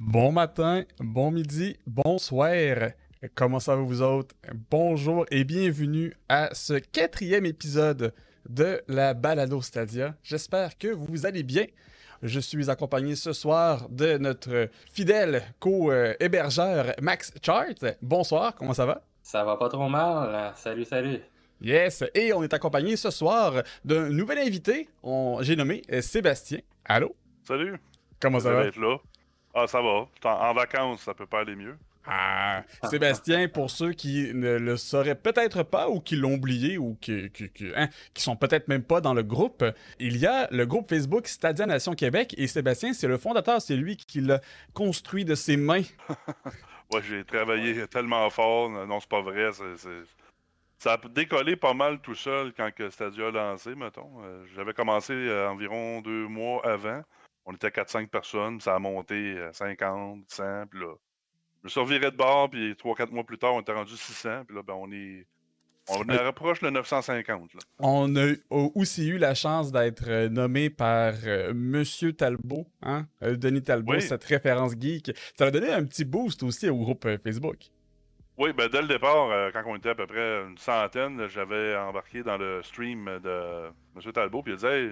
Bon matin, bon midi, bonsoir. Comment ça va vous autres? Bonjour et bienvenue à ce quatrième épisode de la Balado Stadia. J'espère que vous allez bien. Je suis accompagné ce soir de notre fidèle co-hébergeur Max Chart. Bonsoir, comment ça va? Ça va pas trop mal. Salut, salut. Yes, et on est accompagné ce soir d'un nouvel invité. J'ai nommé Sébastien. Allô? Salut. Comment ça va? Être là. Ah, ça va. En, vacances, ça peut pas aller mieux. Ah, Sébastien, pour ceux qui ne le sauraient peut-être pas ou qui l'ont oublié ou qui, qui, hein, qui, sont peut-être même pas dans le groupe, il y a le groupe Facebook Stadia Nation Québec et Sébastien, c'est le fondateur, c'est lui qui l'a construit de ses mains. ouais, j'ai travaillé tellement fort. Non, c'est pas vrai. Ça a décollé pas mal tout seul quand que Stadia a lancé, mettons. Euh, j'avais commencé euh, environ deux mois avant. On était 4-5 personnes, ça a monté à 50, 100, puis là, je me suis de bord, puis 3-4 mois plus tard, on était rendu 600, puis là, ben, on est. On est rapproche le 950. Là. On a aussi eu la chance d'être euh, nommé par euh, Monsieur Talbot, hein? Euh, Denis Talbot, cette référence geek. Ça a donné un petit boost aussi au groupe Facebook. Oui, ben dès le départ, quand on était à peu près une centaine, j'avais embarqué dans le stream de M. Talbot, puis il disait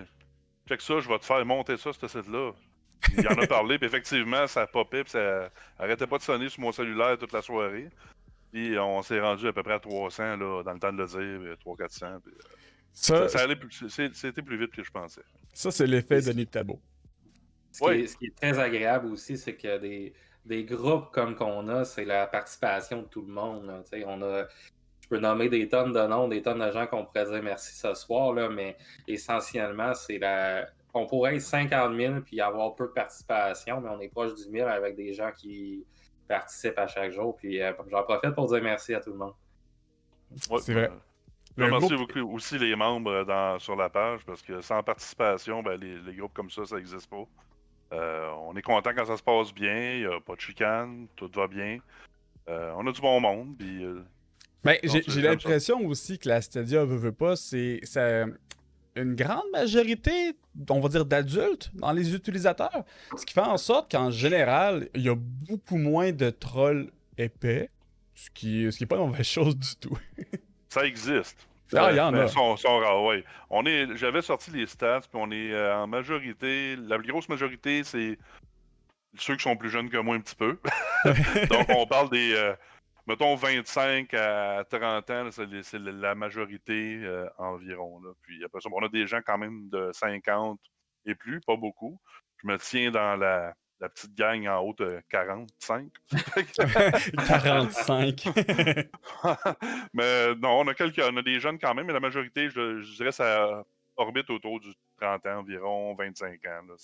check ça, je vais te faire monter ça, ce site-là. Il en a parlé, puis effectivement, ça popait, puis ça arrêtait pas de sonner sur mon cellulaire toute la soirée. Puis on s'est rendu à peu près à 300 là, dans le temps de le dire, 300-400. Puis, euh, ça, ça, allait plus, c'était plus vite que je pensais. Ça, c'est l'effet de Nitabo. Ce, oui. ce qui est très agréable aussi, c'est que des, des groupes comme qu'on a, c'est la participation de tout le monde. On a je peux nommer des tonnes de noms, des tonnes de gens qu'on pourrait dire merci ce soir, là, mais essentiellement, c'est la. On pourrait être 50 000 puis avoir peu de participation, mais on est proche du 1000 avec des gens qui participent à chaque jour. Puis euh, j'en profite pour dire merci à tout le monde. c'est vrai. merci beaucoup aussi les membres dans, sur la page parce que sans participation, ben, les, groupes comme ça, ça n'existe pas. Euh, on est content quand ça se passe bien, il n'y a pas de chicane, tout va bien. Euh, on a du bon monde, puis ben, j'ai l'impression aussi que la Stadia veut, veut pas, c'est une grande majorité, on va dire, d'adultes dans les utilisateurs. Ce qui fait en sorte qu'en général, il y a beaucoup moins de trolls épais, ce qui, ce qui est pas une mauvaise chose du tout. Ça existe. Ah, il y en a. Sont, sont rares, ouais. On est, j'avais sorti les stats, puis on est euh, en majorité, la grosse majorité, c'est ceux qui sont plus jeunes que moi un petit peu. Donc, on parle des, euh, mettons 25 à 30 ans, c'est la majorité euh, environ. Là. Puis après ça, on a des gens quand même de 50 et plus, pas beaucoup. Je me tiens dans la, petite gang en haut de 45. 45. mais non, on a quelques, on a des jeunes quand même, mais la majorité, je, je dirais, ça orbite autour du 30 ans environ, 25 ans. Là,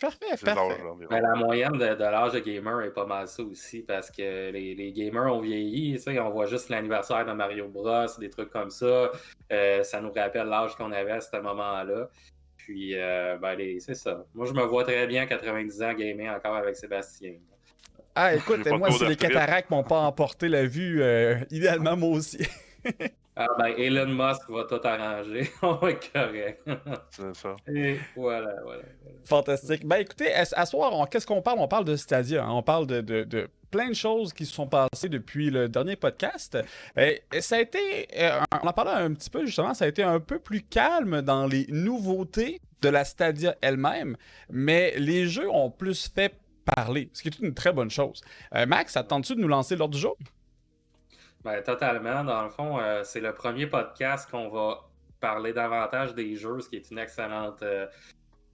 Parfait, parfait. Ben, la moyenne de, l'âge de gamer est pas mal ça aussi parce que les, gamers ont vieilli. On voit juste l'anniversaire de Mario Bros, des trucs comme ça. Euh, ça nous rappelle l'âge qu'on avait à ce moment-là. Puis, euh, ben, c'est ça. Moi, je me vois très bien à 90 ans gamer encore avec Sébastien. Ah, écoute, moi, si les cataractes m'ont pas emporté la vue, euh, idéalement, moi aussi. Ah ben, Elon Musk va tout arranger. On va être correct. C'est ça. Et voilà, voilà, Fantastique. Ben écoutez, à, ce soir, qu'est-ce qu'on parle? On parle de Stadia. Hein. On parle de, de, plein de choses qui se sont passées depuis le dernier podcast. Ben, ça a été, euh, on en parlait un petit peu justement, ça a été un peu plus calme dans les nouveautés de la Stadia elle-même, mais les jeux ont plus fait parler, ce qui est une très bonne chose. Euh, Max, attends-tu de nous lancer l'ordre du jour? Ben, totalement. Dans le fond, euh, c'est le premier podcast qu'on va parler davantage des jeux, ce qui est une excellente, euh,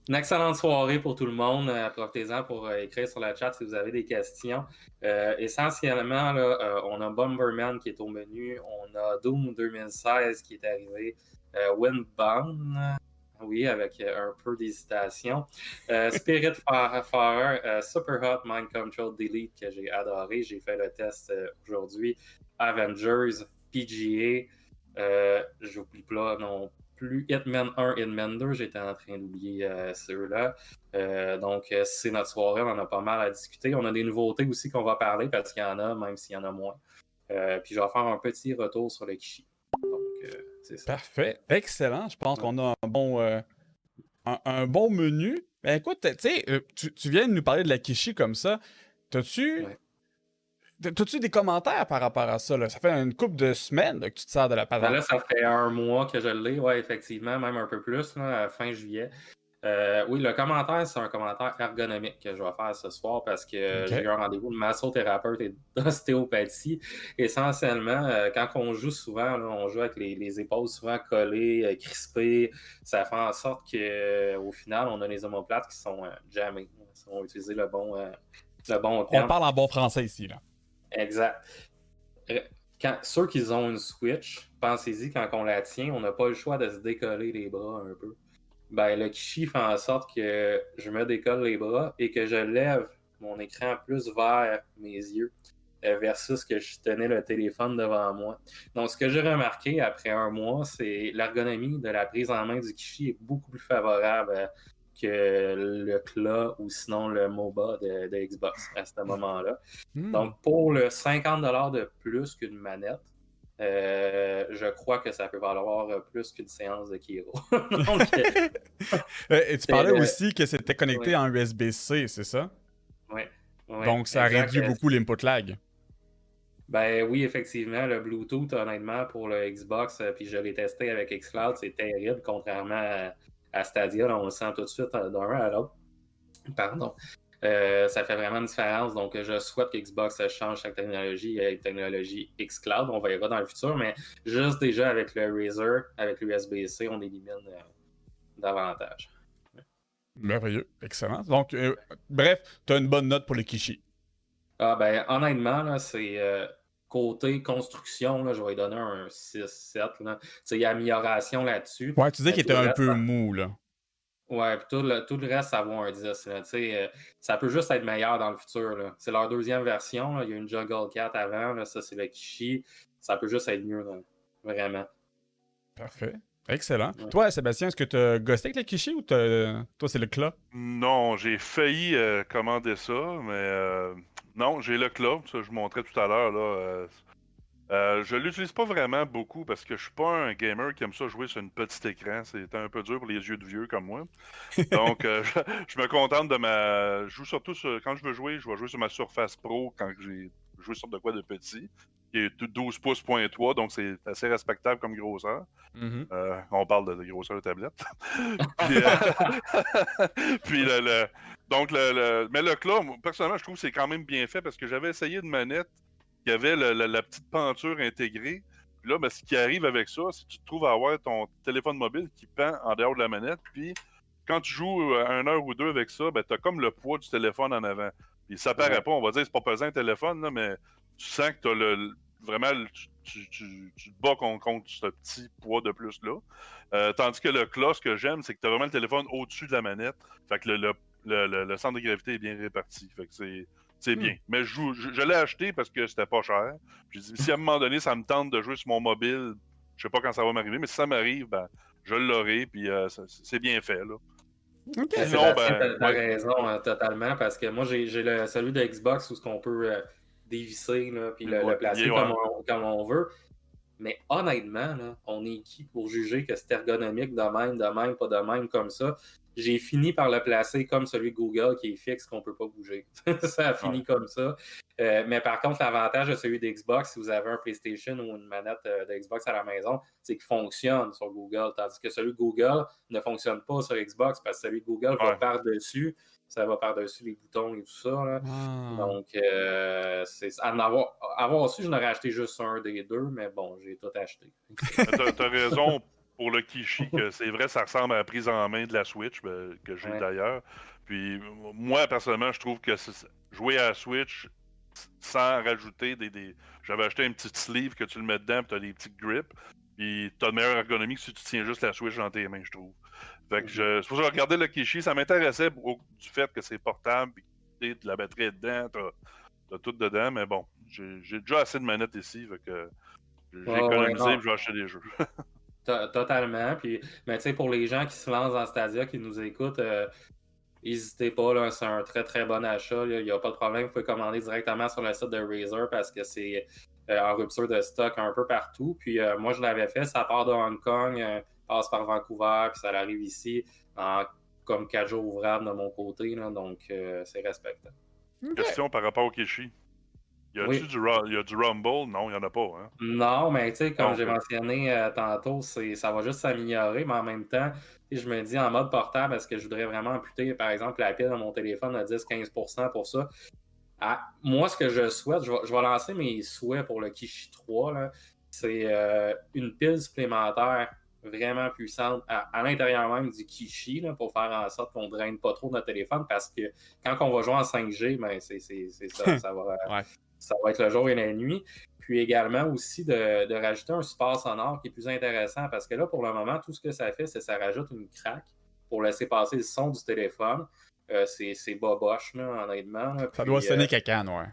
une excellente soirée pour tout le monde. Euh, profitez-en pour écrire sur la chat si vous avez des questions. essentiellement, là, on a Bomberman qui est au menu. On a Doom 2016 qui est arrivé. Windbound, oui, avec un peu d'hésitation. Spirit Farer, Super Hot Mind Control Delete que j'ai adoré. J'ai fait le test aujourd'hui. Avengers, PGA. Euh, J'oublie pas non plus Hitman 1, Hitman 2, j'étais en train d'oublier euh, ceux-là. Euh, donc, c'est notre soirée, on en a pas mal à discuter. On a des nouveautés aussi qu'on va parler parce qu'il y en a, même s'il y en a moins. puis, je vais faire un petit retour sur le Kishi. Donc, c'est ça. Parfait. Excellent. Je pense qu'on a un bon, un, bon menu. Ben, écoute, tu sais, tu, tu, viens de nous parler de la Kishi comme ça. T'as-tu. T'as-tu des commentaires par rapport à ça? Là? Ça fait une couple de semaines que tu te sers de la ben patente. là, ça fait un mois que je l'ai, ouais, effectivement, même un peu plus, là, à fin juillet. Euh, oui, le commentaire, c'est un commentaire ergonomique que je vais faire ce soir parce que j'ai eu un rendez-vous de massothérapeute et d'ostéopathie. Essentiellement, euh, quand on joue souvent, là, on joue avec les, les épaules souvent collées, euh, crispées. Ça fait en sorte qu'au final, on a les omoplates qui sont euh, jammées. Si on va utiliser le bon, le bon On parle en bon français ici. Là. Exact. Quand, ceux qui ont une Switch, pensez-y, quand on la tient, on n'a pas le choix de se décoller les bras un peu. Ben, le Kishi fait en sorte que je me décolle les bras et que je lève mon écran plus vers mes yeux euh, versus que je tenais le téléphone devant moi. Donc, ce que j'ai remarqué après un mois, c'est l'ergonomie de la prise en main du Kishi est beaucoup plus favorable euh, que le CLA ou sinon le MOBA de, de Xbox à ce moment-là. Hmm. Donc, pour le 50$ de plus qu'une manette, euh, je crois que ça peut valoir euh, plus qu'une séance de Kiro. Donc, euh, et tu parlais euh, aussi que c'était connecté ouais. en USB-C, c'est ça? ouais, ouais, Donc ça réduit beaucoup l'input lag. Ben oui, effectivement, le Bluetooth, honnêtement, pour le Xbox, puis je l'ai testé avec Xcloud, c'est terrible, contrairement à, à Stadia, là, on le sent tout de suite euh, d'un à l'autre. Pardon. Euh, ça fait vraiment une différence. Donc, je souhaite que Xbox change sa technologie avec technologie Xcloud. On verra dans le futur, mais juste déjà avec le Razer, avec l'USB-C, on élimine euh, davantage. Merveilleux, excellent. Donc, euh, bref, tu as une bonne note pour le Kishi. Ah ben honnêtement, là, c'est euh, côté construction, là, je vais lui donner un 6-7. là. Tu sais, Il y a amélioration là-dessus. Ouais, tu disais qu'il était un reste, peu ça- mou, là. Ouais, puis tout le, tout le reste, ça vaut un 10. là. Tu sais, euh, ça peut juste être meilleur dans le futur. là. C'est leur deuxième version. là. Il y a une Jungle Cat avant. là. Ça, c'est le Kishi. Ça peut juste être mieux. là. Vraiment. Parfait. Excellent. Ouais. Toi, Sébastien, est-ce que tu as gossé avec le Kishi ou toi, c'est le CLA? Non, j'ai failli euh, commander ça, mais euh, non, j'ai le club, ça je vous montrais tout à l'heure. là. euh, euh, je l'utilise pas vraiment beaucoup parce que je suis pas un gamer qui aime ça jouer sur une petite écran. C'est un peu dur pour les yeux de vieux comme moi. Donc, euh, je, je me contente de ma. Je joue surtout sur... quand je veux jouer, je vais jouer sur ma Surface Pro quand j'ai joué sur de quoi de petit, qui est 12 pouces point 3, donc c'est assez respectable comme grosseur. Mhm. Euh, on parle de, de grosseur de tablette. puis, euh, puis le, le- donc le, le- mais le clos, moi, personnellement, je trouve que c'est quand même bien fait parce que j'avais essayé une manette qui avait le- la petite penture intégrée. Puis là, ben, ce qui arrive avec ça, c'est que tu te trouves à avoir ton téléphone mobile qui pend en dehors de la manette. Puis quand tu joues euh, un heure ou deux avec ça, ben, tu as comme le poids du téléphone en avant. Puis ça paraît Ouais. pas, on va dire, c'est pas pesant un téléphone, là, mais tu sens que tu as le, vraiment, le- tu, tu, tu- tu te bats contre, contre ce petit poids de plus-là. Euh, tandis que le clos, ce que j'aime, c'est que tu as vraiment le téléphone au-dessus de la manette. Fait que le, le, le- le- le centre de gravité est bien réparti. Fait que c'est. C'est Hmm. bien. Mais je, je, je l'ai acheté parce que c'était pas cher. J'ai dit, si à un moment donné, ça me tente de jouer sur mon mobile, je sais pas quand ça va m'arriver, mais si ça m'arrive, ben, je l'aurai, puis euh, c'est bien fait, là. OK. Mais Sinon, ben, t'as- t'as ouais. raison hein, totalement parce que moi j'ai j'ai le celui de Xbox où ce qu'on peut euh, dévisser là, puis le, placer comme, on, comme on veut. Mais honnêtement, là, on est qui pour juger que c'est ergonomique de même, de même, pas de même comme ça? J'ai fini par le placer comme celui de Google qui est fixe, qu'on peut pas bouger. ça a fini comme ça. Euh, mais par contre, l'avantage de celui d'Xbox, si vous avez un PlayStation ou une manette euh, de Xbox à la maison, c'est qu'il fonctionne sur Google. Tandis que celui de Google ne fonctionne pas sur Xbox parce que celui de Google va par-dessus. Ça va par-dessus les boutons et tout ça. là. Ah. Donc, euh, c'est à en avoir, avoir su, je n'aurais acheté juste un des deux, mais bon, j'ai tout acheté. T'as t'as raison pour le Kishi, que c'est vrai, ça ressemble à la prise en main de la Switch, ben, que j'ai Ouais. d'ailleurs. Puis moi, personnellement, je trouve que c'est- jouer à la Switch sans rajouter des. des... J'avais acheté une petite sleeve que tu le mets dedans, puis t'as des petites grips. Puis t'as de meilleure ergonomie que si tu tiens juste la Switch dans tes mains, je trouve. Fait que je, c'est pour ça que je regardais le Kishi, ça m'intéressait du fait que c'est portable, de la batterie est dedans, t'as, t'as tout dedans, mais bon, j'ai, j'ai déjà assez de manettes ici, fait que j'ai Ouais, économisé et je vais acheter des jeux. To- Totalement. Puis, mais tu sais, pour les gens qui se lancent dans Stadia, qui nous écoutent, euh, n'hésitez pas, là, c'est un très très bon achat. Il n'y a pas de problème. Vous pouvez commander directement sur le site de Razer parce que c'est euh, en rupture de stock un peu partout. Puis euh, moi, je l'avais fait. Ça part de Hong Kong, passe par Vancouver, puis ça arrive ici en comme quatre jours ouvrables de mon côté. là, donc, euh, c'est respectable. Question par rapport au Kishi. Y a-tu du, y a du Rumble? Non, il n'y en a pas. Hein? Non, mais tu sais, comme j'ai mentionné euh, tantôt, ça va juste s'améliorer, mais en même temps, je me dis en mode portable, est-ce que je voudrais vraiment amputer, par exemple, la pile de mon téléphone à 10-15% pour ça? Ah, moi, ce que je souhaite, je vais, lancer mes souhaits pour le Kishi 3. C'est euh, une pile supplémentaire vraiment puissante à, l'intérieur même du Kishi pour faire en sorte qu'on ne draine pas trop notre téléphone parce que quand on va jouer en 5G, ben c'est ça, ça va, ça va être le jour et la nuit. Puis également aussi de, rajouter un support sonore qui est plus intéressant parce que là, pour le moment, tout ce que ça fait, c'est que ça rajoute une craque pour laisser passer le son du téléphone. Euh, c'est boboche, là, honnêtement. ça doit sonner euh, caca, ouais.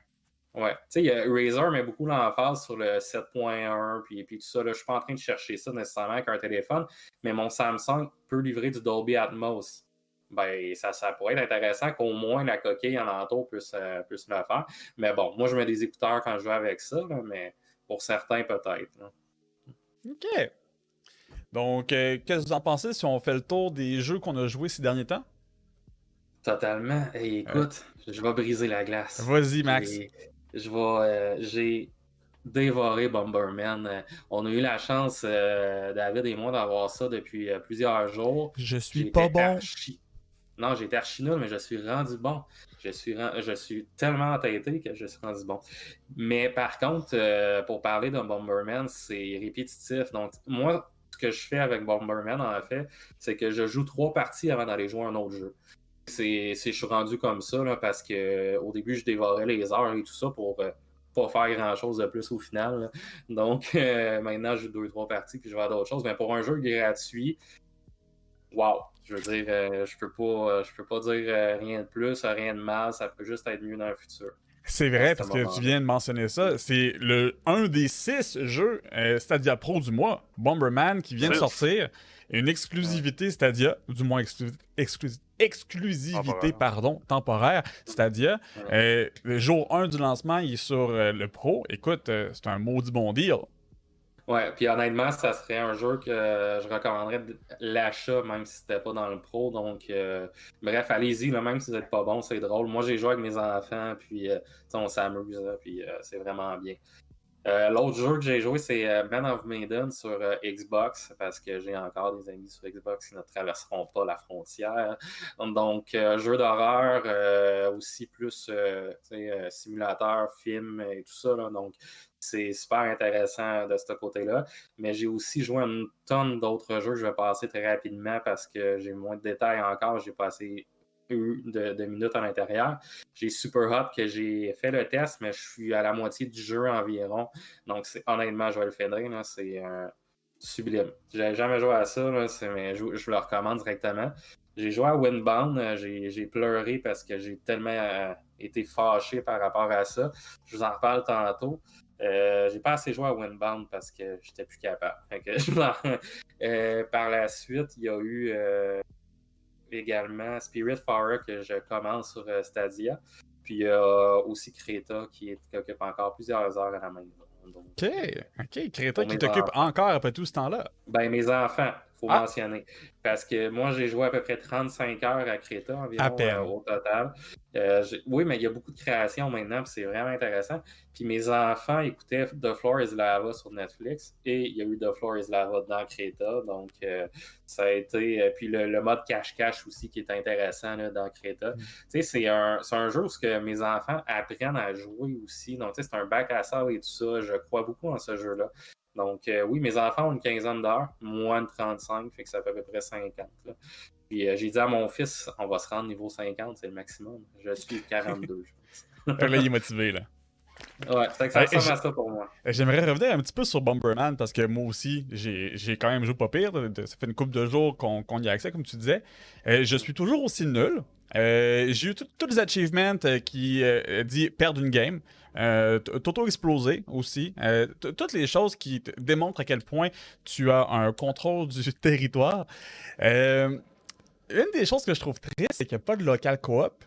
Ouais. Tu sais, Razer met beaucoup l'emphase sur le 7.1 puis, puis tout ça. Là. Je suis pas en train de chercher ça nécessairement avec un téléphone, mais mon Samsung peut livrer du Dolby Atmos. Ben, ça, ça pourrait être intéressant qu'au moins la coquille en entour puisse, euh, puisse le faire. Mais bon, moi, je mets des écouteurs quand je joue avec ça, mais pour certains, peut-être. OK. Donc, euh, qu'est-ce que vous en pensez si on fait le tour des jeux qu'on a joués ces derniers temps? Totalement. écoute, je vais briser la glace. Vas-y, Max je vais, euh, j'ai dévoré Bomberman. Euh, on a eu la chance, euh, David et moi, d'avoir ça depuis plusieurs jours. Je suis pas bon. Non, j'étais archi nul, mais je suis rendu bon. Je suis, je suis tellement entêté que je suis rendu bon. Mais par contre, pour parler de Bomberman, c'est répétitif. Donc, moi, ce que je fais avec Bomberman, en fait, c'est que je joue trois parties avant d'aller jouer un autre jeu c'est, je suis rendu comme ça parce que au début, je dévorais les heures et tout ça pour euh, pas faire grand chose de plus au final. Donc euh, maintenant, j'ai deux, trois parties puis je vais à d'autres choses. Mais pour un jeu gratuit, wow! Je veux dire, euh, je peux pas je peux pas dire rien de plus, rien de mal, ça peut juste être mieux dans le futur. C'est vrai, parce que tu viens de mentionner ça. C'est le un des six jeux Stadia Pro du mois, Bomberman, qui vient de sortir. Une exclusivité Stadia, du moins exclusivité exclusivité pardon, temporaire, Stadia. Euh, le jour 1 du lancement, il est sur euh, le Pro. Écoute, euh, c'est un maudit bon deal. Ouais, puis honnêtement, ça serait un jeu que je recommanderais l'achat, même si c'était pas dans le Pro. Donc, bref, allez-y, même si vous n'êtes pas bon, c'est drôle. Moi, j'ai joué avec mes enfants, puis on s'amuse, puis c'est vraiment bien. Euh, l'autre jeu que j'ai joué, c'est euh, Man of Maiden sur euh, Xbox, parce que j'ai encore des amis sur Xbox qui ne traverseront pas la frontière. Donc, jeu d'horreur, aussi plus simulateur, film et tout ça. donc, c'est super intéressant de ce côté-là. Mais j'ai aussi joué une tonne d'autres jeux. Je vais passer très rapidement parce que j'ai moins de détails encore. J'ai passé de, minutes à l'intérieur. J'ai Super Hot que j'ai fait le test, mais je suis à la moitié du jeu environ. Donc, honnêtement, je vais le finir. C'est sublime. J'ai jamais joué à ça, mais je, je, le recommande directement. J'ai joué à Windbound, euh, j'ai pleuré parce que j'ai tellement euh, été fâché par rapport à ça. Je vous en reparle tantôt. Euh, j'ai pas assez joué à Windbound parce que j'étais plus capable. par la suite, il y a eu également Spirit Fire que je commence sur euh, Stadia. Puis il y a aussi Creta qui, occupe encore plusieurs heures à la main. OK, OK. Creta qui t'occupe encore après tout ce temps-là. Ben, mes enfants faut ah. mentionner. Parce que moi, j'ai joué à peu près 35 heures à Creta environ euh, au total. Euh, oui, mais il y a beaucoup de créations maintenant, c'est vraiment intéressant. Puis mes enfants écoutaient The Floor is Lava sur Netflix et il y a eu The Floor is Lava dans Creta. Donc, euh, ça a été. puis le, mode cache-cache aussi qui est intéressant dans Creta. Mm. Tu sais, c'est un, un, jeu où que mes enfants apprennent à jouer aussi. Donc, tu sais, c'est un bac à sable et tout ça. Je crois beaucoup en ce jeu-là. Donc, euh, oui, mes enfants ont une quinzaine d'heures, moins de 35, fait que ça fait à peu près 50. Puis euh, j'ai dit à mon fils, on va se rendre niveau 50, c'est le maximum. Je suis 42, je pense. là, il est motivé, là. Ouais, ça ressemble à ça pour moi. J'aimerais revenir un petit peu sur Bomberman parce que moi aussi, j'ai quand même joué pas pire. Ça fait une couple de jours qu'on y a accès, comme tu disais. Euh, je suis toujours aussi nul. j'ai eu tous les achievements qui dit perdre une game. Euh, T'auto-exploser aussi. Euh, toutes les choses qui démontrent à quel point tu as un contrôle du territoire. Euh, une des choses que je trouve triste, c'est qu'il n'y a pas de local coop.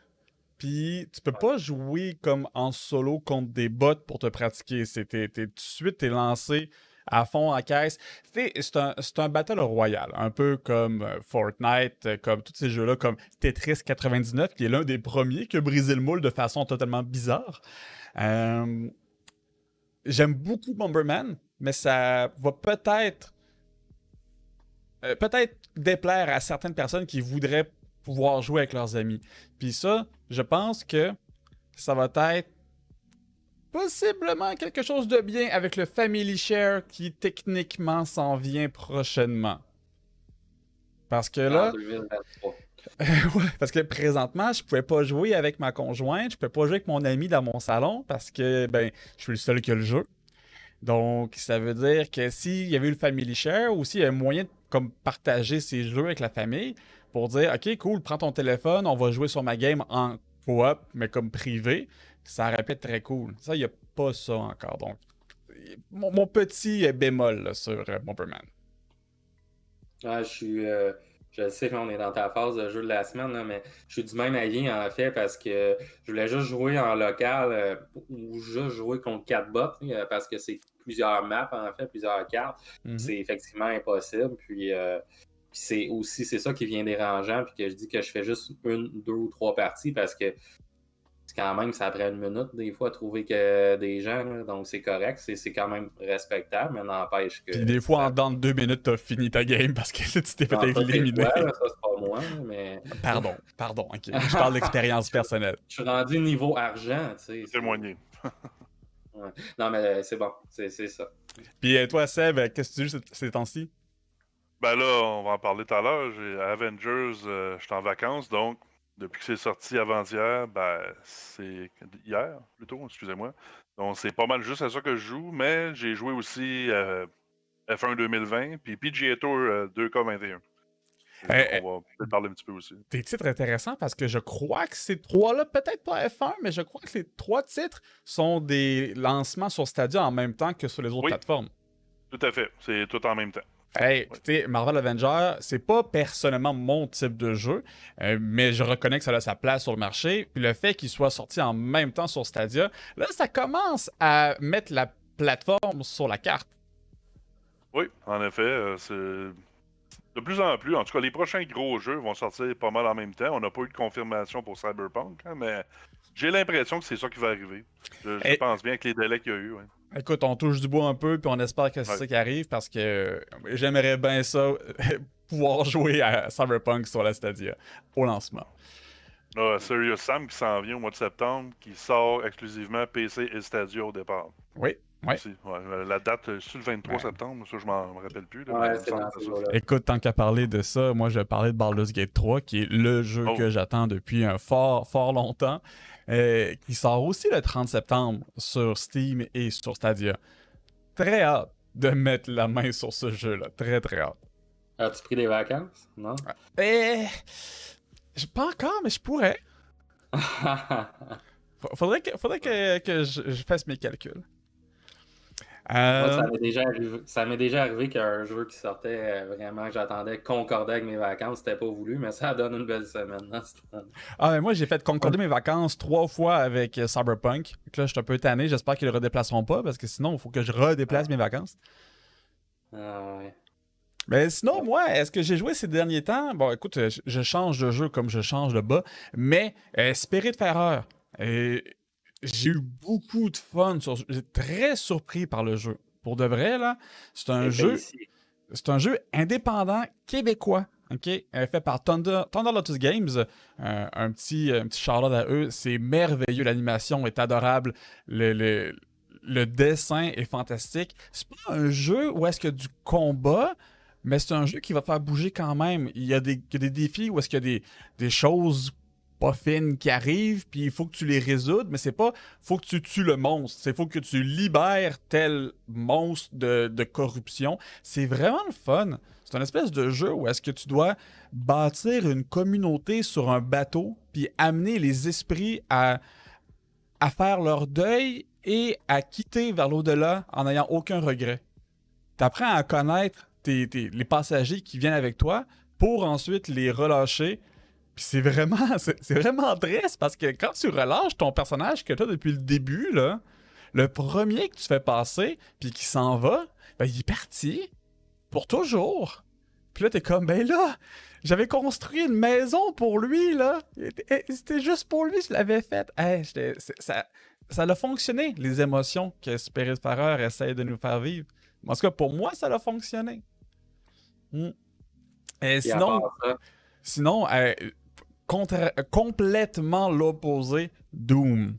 Puis tu peux pas jouer comme en solo contre des bots pour te pratiquer. C'est tout de suite t'es lancé à fond en caisse. C'est un, un battle royal, un peu comme euh, Fortnite, comme tous ces jeux-là, comme Tetris 99, qui est l'un des premiers qui a brisé le moule de façon totalement bizarre. Euh, j'aime beaucoup Bomberman, mais ça va peut-être peut-être déplaire à certaines personnes qui voudraient pouvoir jouer avec leurs amis. Puis ça, je pense que ça va être possiblement quelque chose de bien avec le Family Share qui techniquement s'en vient prochainement. Parce que là. parce que présentement, je pouvais pas jouer avec ma conjointe, je pouvais pas jouer avec mon ami dans mon salon parce que ben, je suis le seul qui a le jeu. Donc, ça veut dire que s'il y avait eu le Family Share ou s'il y avait moyen de comme, partager ces jeux avec la famille pour dire Ok, cool, prends ton téléphone, on va jouer sur ma game en coop, mais comme privé, ça aurait pu être très cool. Ça, il n'y a pas ça encore. Donc, mon, petit bémol sur euh, Bomberman. Ah, je suis. Euh, je sais qu'on est dans ta phase de jeu de la semaine, mais je suis du même avis en fait parce que je voulais juste jouer en local euh, ou juste jouer contre quatre bots parce que c'est plusieurs maps en fait, plusieurs cartes. Mhm. C'est effectivement impossible. Puis c'est aussi c'est ça qui vient dérangeant puis que je dis que je fais juste une, deux ou trois parties parce que quand même, ça prend une minute des fois à trouver que des gens, donc c'est correct, c'est quand même respectable, mais n'empêche que. Puis des fois, en dans deux minutes, t'as fini ta game parce que tu t'es fait éliminer. ça, c'est pas moi, mais. Pardon, pardon, ok. Je parle d'expérience personnelle. Je suis rendu niveau argent, tu sais. Témoigner. ouais. Non, mais c'est bon, c'est ça. Puis euh, toi, Seb, qu'est-ce que tu joues ces temps-ci? Ben là, on va en parler tout à l'heure. Avengers, euh, je suis en vacances, donc depuis que c'est sorti avant-hier, ben, c'est hier plutôt, excusez-moi. Donc c'est pas mal juste à ça que je joue, mais j'ai joué aussi euh, F1 2020 puis PGA Tour 2K21. Euh, eh, on va peut-être parler un petit peu aussi. Des titres intéressants parce que je crois que ces trois-là, peut-être pas F1, mais je crois que les trois titres sont des lancements sur Stadia en même temps que sur les autres plateformes. Tout à fait, c'est tout en même temps. Hey, écoutez, Marvel Avenger, c'est pas personnellement mon type de jeu, euh, mais je reconnais que ça a sa place sur le marché. Puis le fait qu'il soit sorti en même temps sur Stadia, là, ça commence à mettre la plateforme sur la carte. Oui, en effet, euh, c'est de plus en plus. En tout cas, les prochains gros jeux vont sortir pas mal en même temps. On n'a pas eu de confirmation pour Cyberpunk, hein, mais j'ai l'impression que c'est ça qui va arriver. Je, pense bien que les délais qu'il y a eu. Écoute, on touche du bois un peu, puis on espère que c'est ça qui arrive parce que euh, j'aimerais bien ça, pouvoir jouer à Cyberpunk sur la Stadia au lancement. Là, Serious Sam qui s'en vient au mois de septembre, qui sort exclusivement PC et Stadia au départ. Oui, oui. la date, c'est le 23 septembre, ça je m'en rappelle plus. Écoute, tant qu'à parler de ça, moi je vais parler de Baldur's Gate 3, qui est le jeu oh. que j'attends depuis un fort, fort longtemps. Euh, qui sort aussi le 30 septembre sur Steam et sur Stadia. Très hâte de mettre la main sur ce jeu-là. Très, très hâte. As-tu pris des vacances? Non? Euh, pas encore, mais je pourrais. faudrait que, faudrait que, je, fasse mes calculs. Moi, ça euh, m'est déjà arrivé, ça m'est déjà arrivé qu'un jeu qui sortait euh, vraiment que j'attendais concorder avec mes vacances, c'était pas voulu, mais ça donne une belle semaine. ah, mais moi, j'ai fait concorder mes vacances trois fois avec euh, Cyberpunk. Donc là, je suis un peu tanné. J'espère qu'ils le redéplaceront pas parce que sinon, il faut que je redéplace mes vacances. Ah, ouais. Mais sinon, moi, est-ce que j'ai joué ces derniers temps? Bon, écoute, je, change de jeu comme je change de bas, mais Spirit Ferrer. Et j'ai eu beaucoup de fun. Sur... J'ai très surpris par le jeu. Pour de vrai, là, c'est un jeu. C'est un jeu indépendant québécois. OK? fait par Thunder, Lotus Games. Euh, un petit, un petit charlotte à eux. C'est merveilleux. L'animation est adorable. Le, le, dessin est fantastique. C'est pas un jeu où est-ce a du combat, mais c'est un jeu qui va te faire bouger quand même. Il y a des, des défis où est-ce qu'il y a des, des choses pas fines qui arrivent, puis il faut que tu les résoudes, mais c'est pas faut que tu tues le monstre, c'est faut que tu libères tel monstre de, corruption. C'est vraiment le fun. C'est un espèce de jeu où est-ce que tu dois bâtir une communauté sur un bateau, puis amener les esprits à, à faire leur deuil et à quitter vers l'au-delà en n'ayant aucun regret. Tu apprends à connaître les passagers qui viennent avec toi pour ensuite les relâcher c'est vraiment, c'est vraiment triste parce que quand tu relâches ton personnage que tu as depuis le début, là, le premier que tu fais passer, puis qui s'en va, ben, il est parti. Pour toujours. Puis là, t'es comme, ben là, j'avais construit une maison pour lui, là. C'était juste pour lui, je l'avais faite. Hey, ça, ça a fonctionné, les émotions que Spiritfarer essaie de nous faire vivre. En tout cas, pour moi, ça a fonctionné. Hmm. Et sinon, sinon euh, complètement l'opposé, Doom.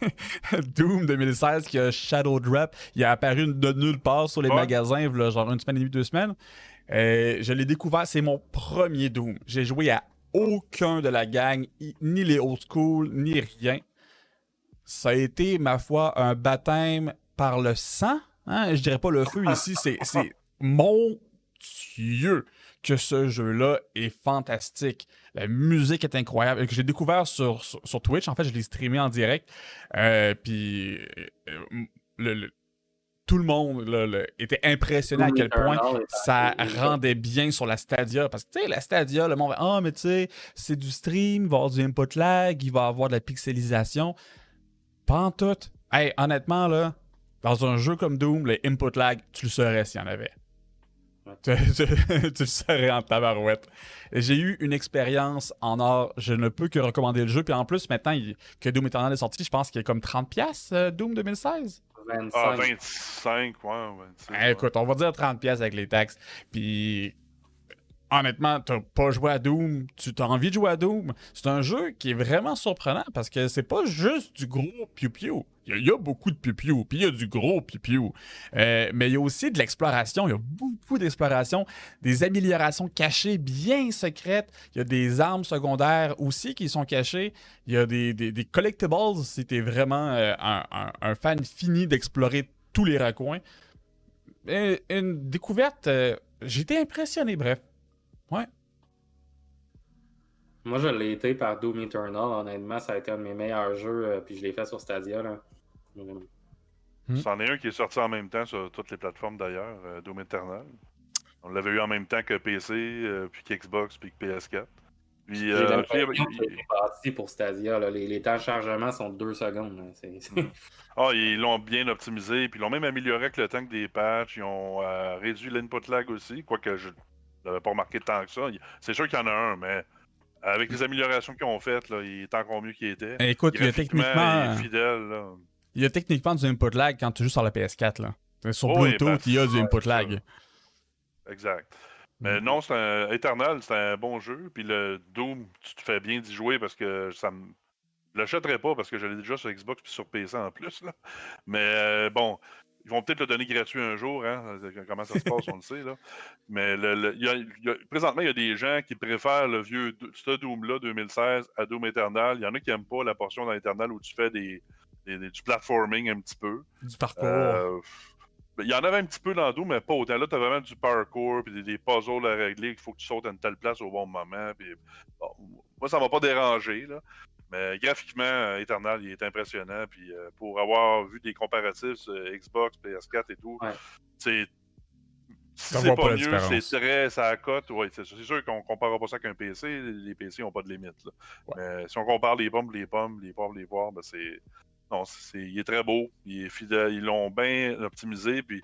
Doom 2016 qui a Shadow Drop. Il a apparu de nulle part sur les magasins, genre une semaine et demie, deux semaines. Euh, je l'ai découvert, c'est mon premier Doom. J'ai joué à aucun de la gang, ni les old school, ni rien. Ça a été, ma foi, un baptême par le sang. Hein? Je dirais pas le feu ici, c'est mon Dieu que ce jeu-là est fantastique. La musique est incroyable. Que j'ai découvert sur, sur, Twitch. En fait, je l'ai streamé en direct. Euh, puis euh, tout le monde était impressionné à quel point ça rendait bien sur la Stadia. Parce que, tu sais, la Stadia, le monde va Ah, mais tu sais, c'est du stream, il va y avoir du input lag, il va y avoir de la pixelisation. Pas en tout. Hey, honnêtement, là, dans un jeu comme Doom, le input lag, tu le saurais s'il y en avait. Tu, le serais en tabarouette. J'ai eu une expérience en or. Je ne peux que recommander le jeu. Puis en plus, maintenant que Doom Eternal est sorti, je pense qu'il y a comme 30$ euh, Doom 2016. 25. Ah, 25, ouais. Eh, écoute, on va dire 30$ avec les taxes. Puis honnêtement, t'as pas joué à Doom, tu as envie de jouer à Doom. C'est un jeu qui est vraiment surprenant parce que c'est pas juste du gros piou-piou. Il y, a beaucoup de piou-piou, puis il y a du gros piou-piou. Euh, mais il y a aussi de l'exploration. Il y a beaucoup d'exploration, des améliorations cachées bien secrètes. Il y a des armes secondaires aussi qui sont cachées. Il y a des, collectibles si t'es vraiment euh, un, fan fini d'explorer tous les raccoins. une découverte, euh, été impressionné, bref. Ouais. Moi, je l'ai été par Doom Eternal. Honnêtement, ça a été un de mes meilleurs jeux. Euh, puis je l'ai fait sur Stadia. Là. Hmm. C'en est un qui est sorti en même temps sur toutes les plateformes d'ailleurs, euh, Doom Eternal. On l'avait eu en même temps que PC, euh, puis qu'Xbox, puis que PS4. Puis, euh, parti pour Stadia. Là. Les, temps de chargement sont de deux secondes. Hmm. ah, ils l'ont bien optimisé, puis ils l'ont même amélioré avec le temps que des patchs. Ils ont réduit l'input lag aussi, quoique je n'avais pas remarqué tant que ça. C'est sûr qu'il y en a un, mais avec les améliorations qu'ils ont faites, là, il est encore mieux qu'il était. Eh, écoute, il y a techniquement. Il fidèle, Il y a techniquement du input lag quand tu joues sur la PS4. Là. Sur Bluetooth, il y a du input lag. Exact. Mais mm. non, c'est un Eternal, c'est un bon jeu. Puis le Doom, tu te fais bien d'y jouer parce que ça me. Je l'achèterais pas parce que je l'ai déjà sur Xbox puis sur PC en plus. Là. Mais euh, bon, ils vont peut-être le donner gratuit un jour, hein? comment ça se passe, on le sait. Là. Mais le, présentement, il y a des gens qui préfèrent le vieux ce Doom-là, 2016, à Doom Eternal. Il y en a qui n'aiment pas la portion dans Eternal où tu fais des, du platforming un petit peu. Du parcours. Euh, il y en avait un petit peu dans Doom, mais pas autant. Là, tu as vraiment du parcours, puis des, puzzles à régler, il faut que tu sautes à une telle place au bon moment. Puis, moi, ça m'a pas dérangé. Là. Mais graphiquement, euh, Eternal, il est impressionnant. Puis euh, pour avoir vu des comparatifs Xbox, PS4 et tout, c'est. c'est pas, mieux, c'est très. Ça cote. Ouais, c'est sûr qu'on comparera pas ça qu'un PC. Les PC n'ont pas de limite. Mais si on compare les pommes, les pommes, les pommes, les poires, ben c'est. Non, c'est, il est très beau, il est fidèle, ils l'ont bien optimisé. Puis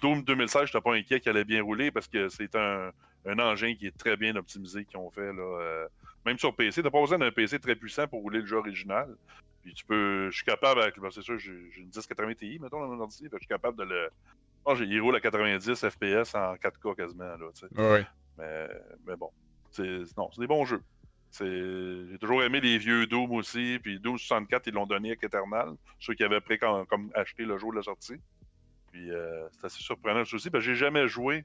Doom 2016, je n'étais pas inquiet qu'il allait bien rouler parce que c'est un, un engin qui est très bien optimisé qu'ils ont fait. Là, euh, même sur PC, t'as pas besoin d'un PC très puissant pour rouler le jeu original. Puis tu peux. Je suis capable avec. Ben, c'est sûr, j'ai une 1080 Ti, mettons, dans mon ordi. je suis capable de le. Oh, il roule à 90 FPS en 4K quasiment. Là, oui. mais, mais bon. C'est, non, c'est des bons jeux. J'ai toujours aimé les vieux Doom aussi. Puis Doom 64, ils l'ont donné avec Eternal. Ceux qui avaient pris comme, acheté le jour de la sortie. Puis euh, c'est assez surprenant aussi. Parce que j'ai jamais joué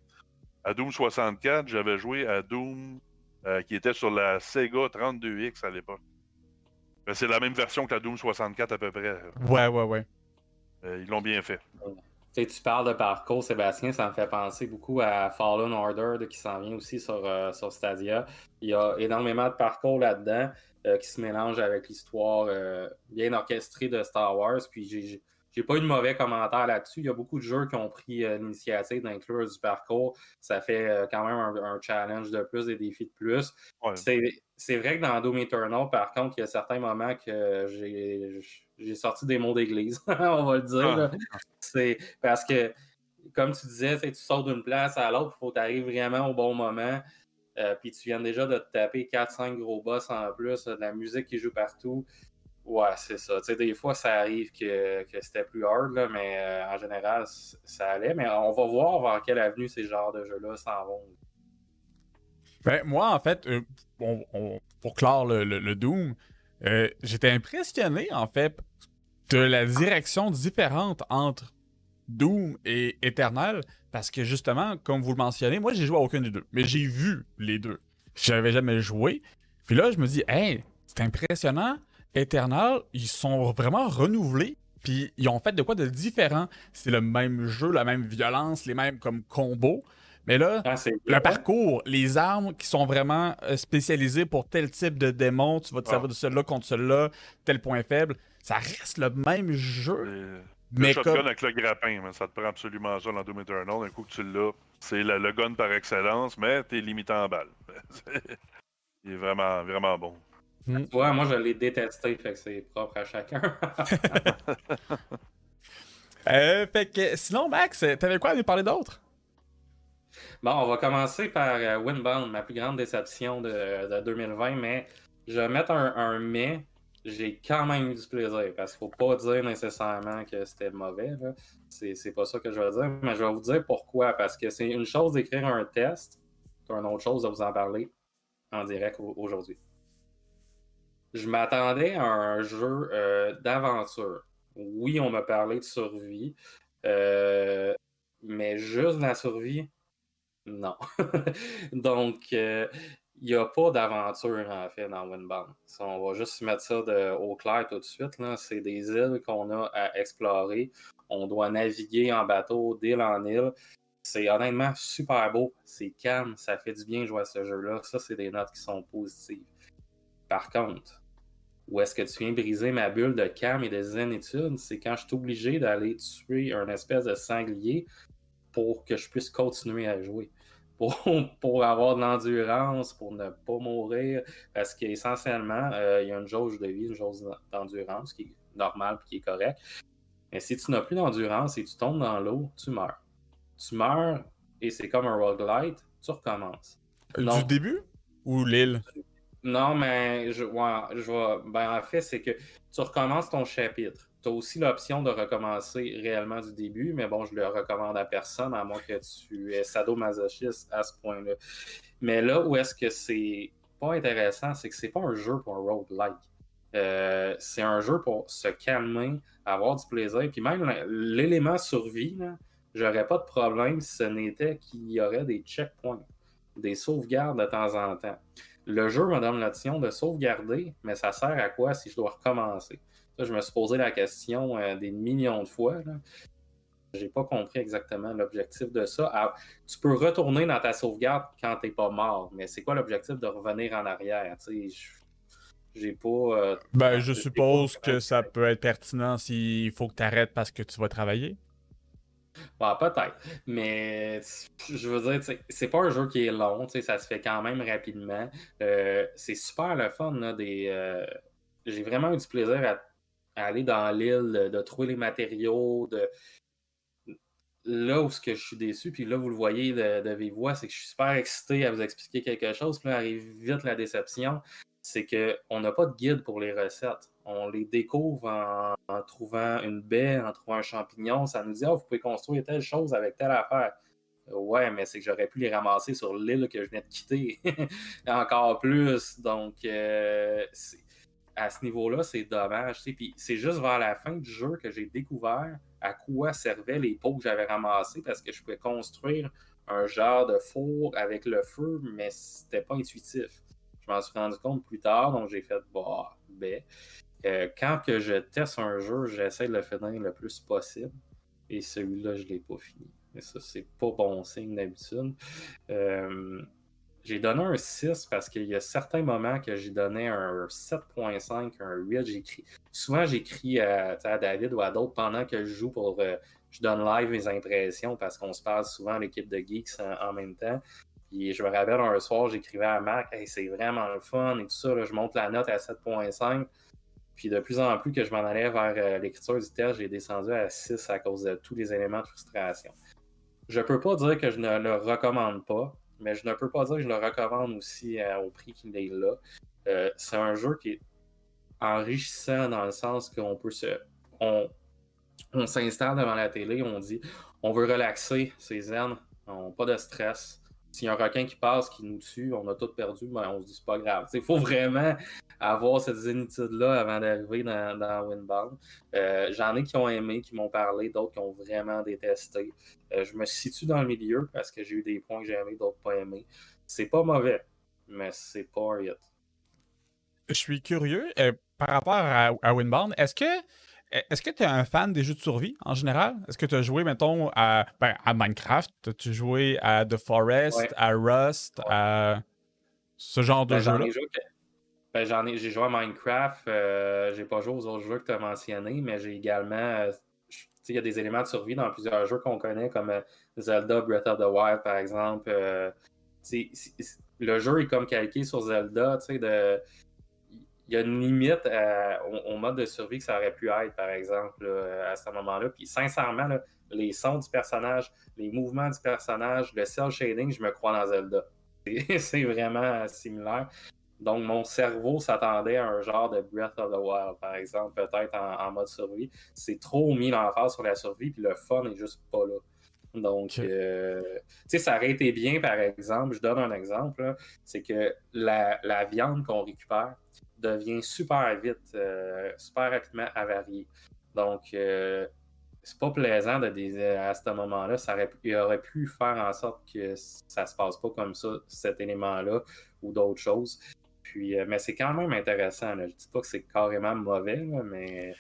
à Doom 64. J'avais joué à Doom euh, qui était sur la Sega 32X à l'époque. Ben, c'est la même version que la Doom 64 à peu près. Ouais, ouais, ouais. Euh, ils l'ont bien fait. Tu, tu parles de parcours, Sébastien, ça me fait penser beaucoup à Fallen Order qui s'en vient aussi sur, euh, sur Stadia. Il y a énormément de parcours là-dedans qui se mélangent avec l'histoire bien orchestrée de Star Wars. Puis j'ai pas eu de mauvais commentaires là-dessus. Il y a beaucoup de jeux qui ont pris euh, l'initiative d'inclure du parcours. Ça fait euh, quand même un, challenge de plus, des défis de plus. C'est vrai que dans Doom Eternal, par contre, il y a certains moments que j'ai sorti des mots d'église, on va le dire. Ah. C'est parce que, comme tu disais, tu sors d'une place à l'autre, il faut que vraiment au bon moment. Euh, puis tu viens déjà de te taper 4-5 gros boss en plus, de la musique qui joue partout. Ouais, c'est ça. Tu sais, des fois, ça arrive que, c'était plus hard, là, mais euh, en général, ça allait. Mais on va voir vers quelle avenue ces genres de jeux-là s'en vont. Ben, moi, en fait, euh, pour clore le, Doom, euh, j'étais impressionné, en fait, de la direction différente entre Doom et Eternal, parce que justement, comme vous le mentionnez, moi, j'ai joué à aucun des deux, mais j'ai vu les deux. J'avais jamais joué. Puis là, je me dis, hey, c'est impressionnant Eternal, ils sont vraiment renouvelés. Puis ils ont fait de quoi de différent. C'est le même jeu, la même violence, les mêmes comme combos. Mais là, ah, le parcours, les armes qui sont vraiment euh, spécialisées pour tel type de démon, tu vas te servir de celui-là contre celui-là, tel point faible, ça reste le même jeu. mais le shotgun avec le grappin, ça te prend absolument ça dans Doom Eternal. Un coup que tu l'as, c'est le, gun par excellence, mais t'es limité en balle. Il est vraiment, vraiment bon. Mm. moi je l'ai détesté, fait que c'est propre à chacun. euh, fait que sinon, Max, t'avais quoi à nous parler d'autre? Bon, on va commencer par euh, Windbound, ma plus grande déception de, 2020, mais je vais mettre un, mais. J'ai quand même eu du plaisir parce qu'il ne faut pas dire nécessairement que c'était mauvais. C'est pas ça que je vais dire, mais je vais vous dire pourquoi. Parce que c'est une chose d'écrire un test, c'est une autre chose de vous en parler en direct aujourd'hui je m'attendais à un jeu euh, d'aventure. Oui, on m'a parlé de survie, euh, mais juste la survie, non. Donc, euh, il n'y a pas d'aventure en fait dans Windbound. on va juste mettre ça au clair tout de suite. C'est des îles qu'on a à explorer. On doit naviguer en bateau d'île en île. C'est honnêtement super beau. C'est calme. Ça fait du bien jouer à ce jeu-là. Ça, c'est des notes qui sont positives. Par contre, où est-ce que tu viens briser ma bulle de calme et de zénitude, c'est quand je suis obligé d'aller tuer un espèce de sanglier pour que je puisse continuer à jouer. Pour, pour avoir de l'endurance, pour ne pas mourir. Parce qu'essentiellement, euh, il y a une jauge de vie, une jauge d'endurance qui est normale et qui est correcte. Mais si tu n'as plus d'endurance et tu tombes dans l'eau, tu meurs. Tu meurs et c'est comme un roguelite, tu recommences. Du début ou l'île? Non, mais je, ouais, je vois. Ben, en fait, c'est que tu recommences ton chapitre. Tu as aussi l'option de recommencer réellement du début, mais bon, je le recommande à personne, à moins que tu es sadomasochiste à ce point-là. Mais là où est-ce que c'est pas intéressant, c'est que c'est pas un jeu pour un roguelike. Euh, c'est un jeu pour se calmer, avoir du plaisir. Puis même l'élément survie, j'aurais pas de problème si ce n'était qu'il y aurait des checkpoints, des sauvegardes de temps en temps. Le jeu me donne l'option de sauvegarder, mais ça sert à quoi si je dois recommencer? je me suis posé la question euh, des millions de fois. Je n'ai pas compris exactement l'objectif de ça. Ah, tu peux retourner dans ta sauvegarde quand tu n'es pas mort, mais c'est quoi l'objectif de revenir en arrière? J'ai pas. Euh, ben, je suppose que ça peut être pertinent s'il faut que tu arrêtes parce que tu vas travailler. Bah, peut-être. Mais je veux dire, c'est pas un jeu qui est long, ça se fait quand même rapidement. Euh, c'est super le fun. Euh, J'ai vraiment eu du plaisir à, aller dans l'île, de, trouver les matériaux, de. Là où que je suis déçu, puis là vous le voyez de, de vive voix, c'est que je suis super excité à vous expliquer quelque chose, puis là arrive vite la déception c'est qu'on n'a pas de guide pour les recettes. On les découvre en, trouvant une baie, en trouvant un champignon. Ça nous dit, oh, vous pouvez construire telle chose avec telle affaire. Ouais, mais c'est que j'aurais pu les ramasser sur l'île que je venais de quitter. Encore plus. Donc, euh, à ce niveau-là, c'est dommage. Puis c'est juste vers la fin du jeu que j'ai découvert à quoi servaient les pots que j'avais ramassés parce que je pouvais construire un genre de four avec le feu, mais c'était pas intuitif. Je m'en suis rendu compte plus tard, donc j'ai fait bah, ben. Euh, quand que je teste un jeu, j'essaie de le finir le plus possible. Et celui-là, je ne l'ai pas fini. Et ça, c'est pas bon signe d'habitude. Euh, j'ai donné un 6 parce qu'il y a certains moments que j'ai donné un 7.5, un 8. J'écris. Souvent, j'écris à, David ou à d'autres pendant que je joue pour. Euh, je donne live mes impressions parce qu'on se parle souvent l'équipe de Geeks en, même temps. Puis je me rappelle un soir, j'écrivais à Mac, hey, c'est vraiment le fun et tout ça. je monte la note à 7.5. Puis de plus en plus que je m'en allais vers euh, l'écriture du test, j'ai descendu à 6 à cause de tous les éléments de frustration. Je peux pas dire que je ne le recommande pas mais je ne peux pas dire que je le recommande aussi euh, au prix qu'il est là. Euh, c'est un jeu qui est enrichissant dans le sens qu'on peut se. On, s'installe devant la télé, on dit on veut relaxer, c'est zen, on, pas de stress. S'il y a un requin qui passe, qui nous tue, on a tout perdu, mais on se dit c'est pas grave. Il faut vraiment avoir cette zénitude-là avant d'arriver dans, dans Windbound. Euh, j'en ai qui ont aimé, qui m'ont parlé, d'autres qui ont vraiment détesté. Euh, je me situe dans le milieu parce que j'ai eu des points que j'ai aimés, d'autres pas aimés. C'est pas mauvais, mais c'est pas un Je suis curieux, euh, par rapport à, à Windbound, est-ce que est-ce que tu es un fan des jeux de survie en général? Est-ce que tu as joué, mettons, à, ben, à Minecraft? As-tu joué à The Forest, à Rust, à ce genre de ben, jeux-là? Ben, j'en ai, j'ai joué à Minecraft. Euh, j'ai pas joué aux autres jeux que tu as mentionnés, mais j'ai également. Euh, il y a des éléments de survie dans plusieurs jeux qu'on connaît, comme euh, Zelda Breath of the Wild, par exemple. le jeu est comme calqué sur Zelda, de. Il y a une limite au, mode de survie que ça aurait pu être, par exemple, à ce moment-là. Puis sincèrement, les sons du personnage, les mouvements du personnage, le cel shading, je me crois dans Zelda. C'est vraiment similaire. Donc, mon cerveau s'attendait à un genre de Breath of the Wild, par exemple, peut-être en, mode survie. C'est trop mis l'emphase sur la survie, puis le fun est juste pas là. Donc, euh, tu sais, ça aurait été bien, par exemple, je donne un exemple, c'est que la, viande qu'on récupère devient super vite, euh, super rapidement avariée. Donc, euh, c'est pas plaisant de à ce moment-là. Ça aurait, il aurait pu faire en sorte que ça se passe pas comme ça, cet élément-là, ou d'autres choses. Euh, mais c'est quand même intéressant. Je dis pas que c'est carrément mauvais, mais.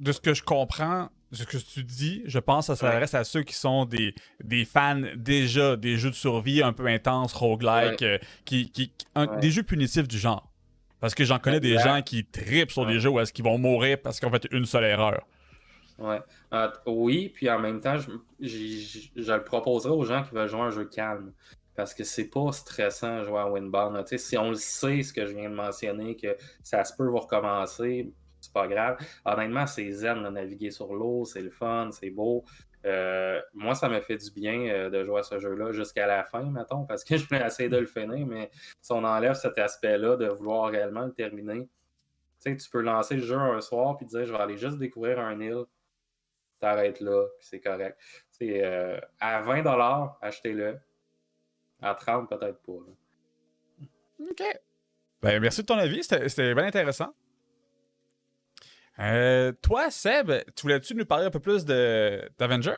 De ce que je comprends, de ce que tu dis, je pense que ça s'adresse à ceux qui sont des, des fans déjà des jeux de survie un peu intenses, roguelike, qui, qui, des jeux punitifs du genre. Parce que j'en connais des gens qui tripent sur des jeux où est-ce qu'ils vont mourir parce qu'ils ont fait une seule erreur. Ouais. oui, puis en même temps, je, je, le proposerais aux gens qui veulent jouer un jeu calme parce que c'est pas stressant de jouer à Winbound. Si on le sait, ce que je viens de mentionner, que ça se peut vous recommencer, c'est pas grave. Honnêtement, c'est zen de naviguer sur l'eau, c'est le fun, c'est beau. Euh, moi, ça m'a fait du bien euh, de jouer à ce jeu-là jusqu'à la fin, mettons, parce que je voulais essayer de le finir, mais si on enlève cet aspect-là de vouloir réellement le terminer, tu peux lancer le jeu un soir puis dire je vais aller juste découvrir un île, t'arrêtes là, puis c'est correct. Euh, à 20$, achetez-le à 30, peut-être pas. OK. Ben, merci de ton avis. C'était bien intéressant. Euh, toi, Seb, tu voulais-tu nous parler un peu plus d'Avenger?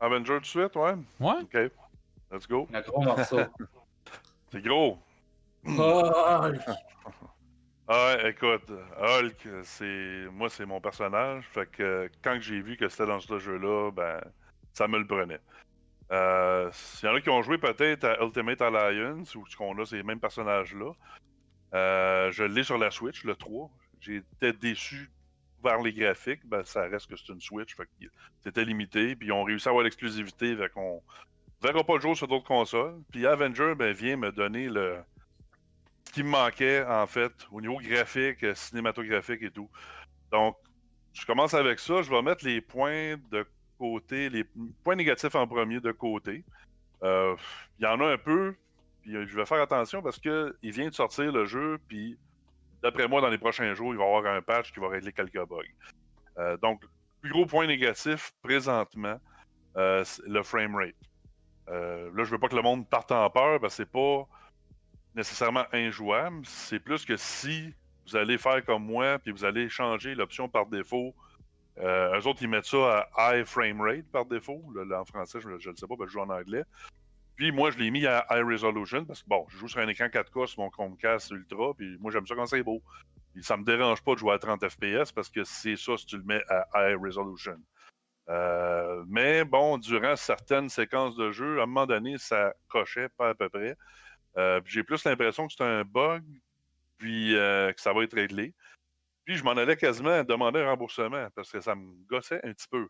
Avenger tout de suite, ouais? Ouais. OK. Let's go. Un gros morceau. C'est gros. Hulk! Ah, écoute, Hulk, c'est moi, c'est mon personnage. Fait que quand j'ai vu que c'était dans ce jeu-là, ben, ça me le prenait. Euh, il y en a qui ont joué peut-être à Ultimate Alliance, où qu'on a ces mêmes personnages-là. Euh, je l'ai sur la Switch, le 3. J'étais déçu par les graphiques. Ben, ça reste que c'est une Switch. C'était limité. Puis ils ont réussi à avoir l'exclusivité. Fait qu'on verra pas le jour sur d'autres consoles. Puis Avenger ben, vient me donner le ce qui me manquait, en fait, au niveau graphique, cinématographique et tout. Donc, je commence avec ça. Je vais mettre les points de côté, les points négatifs en premier de côté. Euh, il y en a un peu, puis euh, je vais faire attention parce que il vient de sortir le jeu, puis d'après moi, dans les prochains jours, il va y avoir un patch qui va régler quelques bugs. Euh, donc, plus gros point négatif présentement, le frame rate. là, je veux pas que le monde parte en peur, parce que c'est pas nécessairement injouable. C'est plus que si vous allez faire comme moi, puis vous allez changer l'option par défaut euh, eux autres, ils mettent ça à high frame rate par défaut. Là, en français, je ne le sais pas, je joue en anglais. Puis moi, je l'ai mis à high resolution parce que bon, je joue sur un écran 4K sur mon Chromecast Ultra, puis moi, j'aime ça quand c'est beau. Puis ça me dérange pas de jouer à 30 FPS parce que c'est ça si tu le mets à high resolution. Euh, mais bon, durant certaines séquences de jeu, à un moment donné, ça cochait pas à peu près. Euh, j'ai plus l'impression que c'est un bug, puis que ça va être réglé. Puis je m'en allais quasiment demander un remboursement parce que ça me gossait un petit peu.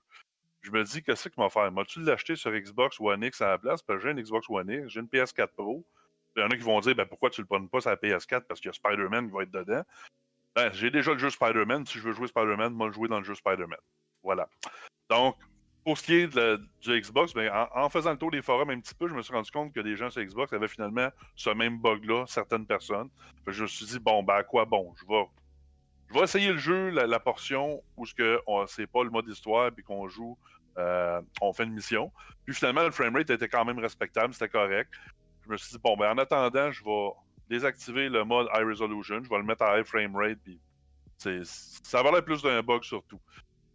Je me dis, qu'est-ce qu'il m'a fait? M'as-tu l'acheter sur Xbox One X à la place? Parce que j'ai une Xbox One X, j'ai une PS4 Pro. Il y en a qui vont dire, ben, pourquoi tu le prends pas sur la PS4 parce qu'il y a Spider-Man qui va être dedans. Ben, j'ai déjà le jeu Spider-Man. Si je veux jouer Spider-Man, moi, le jouer dans le jeu Spider-Man. Voilà. Donc, pour ce qui est du Xbox, ben, en, faisant le tour des forums un petit peu, je me suis rendu compte que des gens sur Xbox avaient finalement ce même bug-là, certaines personnes. je me suis dit, bon, ben, à quoi bon? Je vais je vais essayer le jeu, la, portion où ce que c'est pas le mode histoire puis qu'on joue, euh, on fait une mission. Puis finalement, le framerate était quand même respectable, c'était correct. Je me suis dit, bon, ben en attendant, je vais désactiver le mode High Resolution, je vais le mettre à High Framerate, puis ça va l'air plus d'un bug surtout.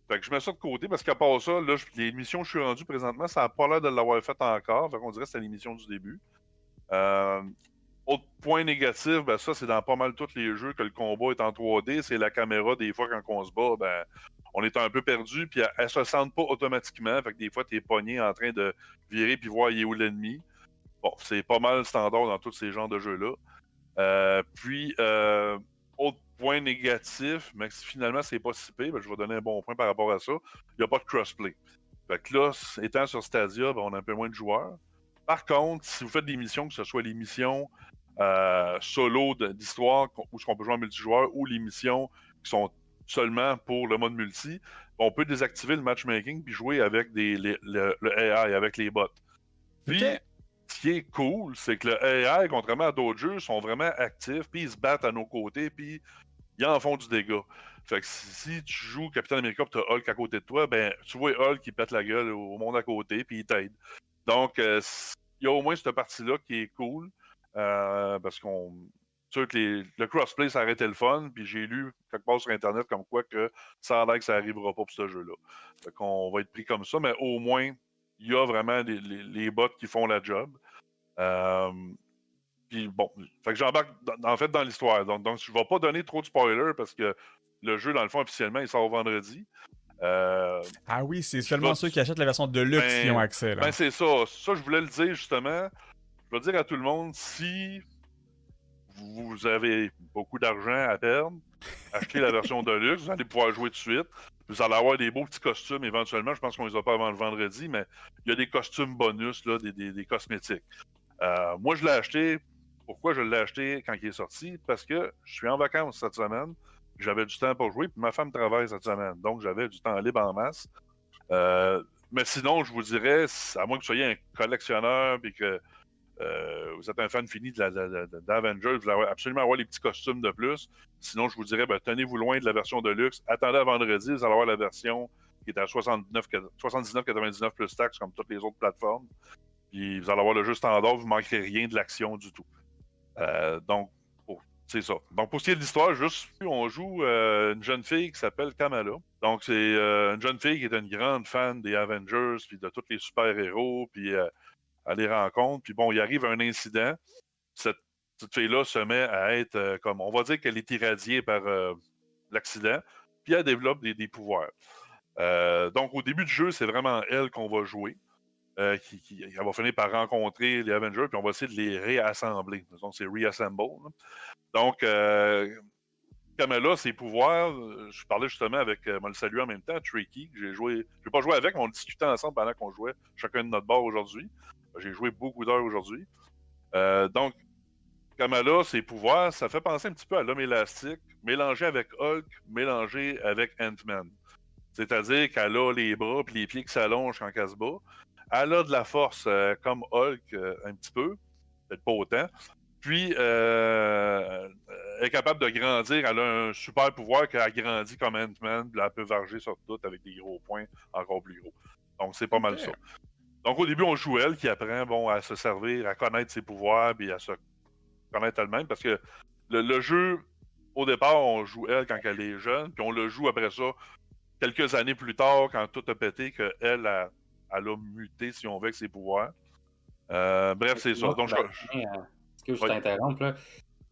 Je mets ça de côté parce qu'à part ça, les missions que je suis rendu présentement, ça n'a pas l'air de l'avoir fait encore. Fait qu'on dirait que c'était l'émission du début. Euh, autre point négatif, ben ça, c'est dans pas mal tous les jeux que le combat est en 3D. C'est la caméra, des fois, quand on se bat, ben, on est un peu perdu, puis elle, se sent pas automatiquement. Fait que des fois, tu es pogné en train de virer puis voir il est où l'ennemi. Bon, c'est pas mal standard dans tous ces genres de jeux-là. Euh, puis, euh, autre point négatif, mais finalement, c'est pas si pire, ben, je vais donner un bon point par rapport à ça. Il n'y a pas de crossplay. Fait que là, étant sur Stadia, ben, on a un peu moins de joueurs. Par contre, si vous faites des missions, que ce soit les missions euh, solo d'histoire où on peut jouer en multijoueur ou les missions qui sont seulement pour le mode multi, on peut désactiver le matchmaking puis jouer avec des, le, AI, avec les bots. Puis, ce qui est cool, c'est que le AI, contrairement à d'autres jeux, sont vraiment actifs, puis ils se battent à nos côtés, puis ils en font du dégât. Fait que si, tu joues Captain America et tu as Hulk à côté de toi, ben tu vois Hulk qui pète la gueule au monde à côté, puis il t'aide. Donc, euh, il y a au moins cette partie-là qui est cool. Euh, parce qu'on. Sûr que le crossplay, ça arrêtait le fun, puis j'ai lu quelque part sur Internet comme quoi que ça a l'air que ça n'arrivera pas pour ce jeu-là. Fait qu'on va être pris comme ça, mais au moins, il y a vraiment les, bots qui font la job. Euh, puis bon, fait que j'embarque en fait dans l'histoire. Donc, donc, je ne vais pas donner trop de spoilers parce que le jeu, dans le fond, officiellement, il sort vendredi. Euh, ah oui, c'est seulement ceux qui achètent la version de luxe qui ben, ont accès. Ben c'est ça. Ça, je voulais le dire justement je vais dire à tout le monde, si vous avez beaucoup d'argent à perdre, achetez la version de luxe, vous allez pouvoir jouer tout de suite. Vous allez avoir des beaux petits costumes éventuellement. Je pense qu'on les a pas avant le vendredi, mais il y a des costumes bonus, là, des, cosmétiques. Euh, moi, je l'ai acheté. Pourquoi je l'ai acheté quand il est sorti? Parce que je suis en vacances cette semaine. J'avais du temps pour jouer, puis ma femme travaille cette semaine. Donc, j'avais du temps libre en masse. Euh, mais sinon, je vous dirais, à moins que vous soyez un collectionneur et que euh, vous êtes un fan fini d'Avengers, vous allez absolument avoir les petits costumes de plus. Sinon, je vous dirais, ben, tenez-vous loin de la version de luxe. Attendez à vendredi, vous allez avoir la version qui est à 79,99 plus taxes, comme toutes les autres plateformes. Puis vous allez avoir le jeu standard, vous ne manquerez rien de l'action du tout. Euh, donc, c'est ça. Donc, pour ce qui est de l'histoire, juste, on joue euh, une jeune fille qui s'appelle Kamala. Donc, c'est une jeune fille qui est une grande fan des Avengers, puis de tous les super-héros, puis elle les rencontre. Puis bon, il arrive un incident. Cette, fille-là se met à être euh, comme, on va dire qu'elle est irradiée par euh, l'accident, puis elle développe des, pouvoirs. Euh, donc, au début du jeu, c'est vraiment elle qu'on va jouer. qui, elle va finir par rencontrer les Avengers, puis on va essayer de les réassembler. Donc, c'est reassemble. Donc, Kamala, ses pouvoirs, je parlais justement avec, moi le saluer en même temps, Tricky, que j'ai joué, je n'ai pas joué avec, mais on discutait ensemble pendant qu'on jouait chacun de notre bord aujourd'hui. J'ai joué beaucoup d'heures aujourd'hui. Euh, donc, Kamala, ses pouvoirs, ça fait penser un petit peu à l'homme élastique, mélangé avec Hulk, mélangé avec Ant-Man. C'est-à-dire qu'elle a les bras et les pieds qui s'allongent quand elle se bat. Elle a de la force euh, comme Hulk euh, un petit peu, peut-être pas autant. Puis, elle est capable de grandir. Elle a un super pouvoir qu'elle grandit comme Ant-Man. Elle peut varger sur tout avec des gros points encore plus gros. Donc, c'est pas mal ça. Donc, au début, on joue elle qui apprend bon, à se servir, à connaître ses pouvoirs, puis à se connaître elle-même. Parce que le, jeu, au départ, on joue elle quand elle est jeune, puis on le joue après ça, quelques années plus tard, quand tout a pété, qu'elle a, elle a muté, si on veut, avec ses pouvoirs. Euh, bref, c'est ça. Donc, je... que je t'interromps, là?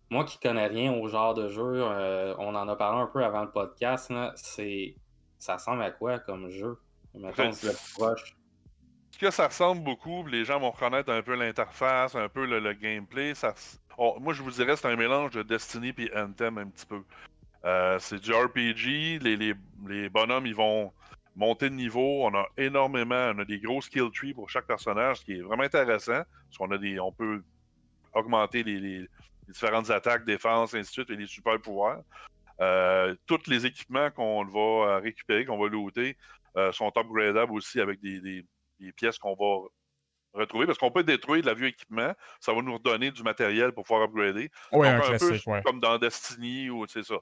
Moi qui connais rien au genre de jeu, euh, on en a parlé un peu avant le podcast, c'est ça ressemble à quoi comme jeu? Mettons, c'est le proche. Ce que ça ressemble beaucoup, les gens vont reconnaître un peu l'interface, un peu le, gameplay. Ça, moi, je vous dirais, c'est un mélange de Destiny et Anthem un petit peu. Euh, c'est du RPG, les, les, les, bonhommes, ils vont monter de niveau. On a énormément, on a des gros skill trees pour chaque personnage, ce qui est vraiment intéressant. Parce qu'on a des, on peut augmenter les, différentes attaques, défense, ainsi de suite, et les super pouvoirs. Euh, tous les équipements qu'on va récupérer, qu'on va looter, euh, sont upgradables aussi avec des, pièces qu'on va retrouver parce qu'on peut détruire de la vieux équipement, ça va nous redonner du matériel pour pouvoir upgrader. Oui, un, classique, peu comme dans Destiny ou c'est ça.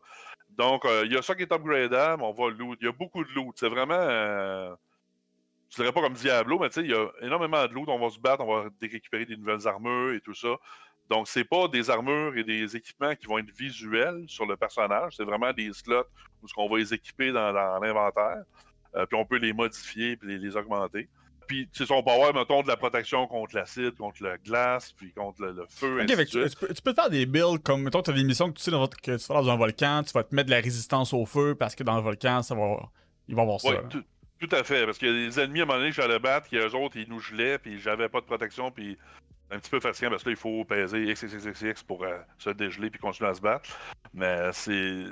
Donc, euh, il y a ça qui est upgradable, on va loot. Il y a beaucoup de loot. C'est vraiment. Euh, je dirais pas comme Diablo, mais tu sais, il y a énormément de loot. On va se battre, on va récupérer des nouvelles armures et tout ça. Donc, c'est pas des armures et des équipements qui vont être visuels sur le personnage. C'est vraiment des slots où on va les équiper dans, l'inventaire. Euh, puis on peut les modifier et les, augmenter. Puis, tu sais, on peut avoir, mettons, de la protection contre l'acide, contre la glace, puis contre le, feu. Tu, peux, tu, peux, faire des builds comme, mettons, tu as des missions que tu sais dans que tu vas dans un volcan, tu vas te mettre de la résistance au feu parce que dans le volcan, ça va. Il va avoir ça. tout, tout, à fait. Parce qu'il y a des ennemis à un moment donné que j'allais battre, qui eux autres, ils nous gelaient, puis j'avais pas de protection, puis un petit peu fatigant parce que là, il faut peser XXXX pour euh, se dégeler puis continuer à se battre. Mais c'est.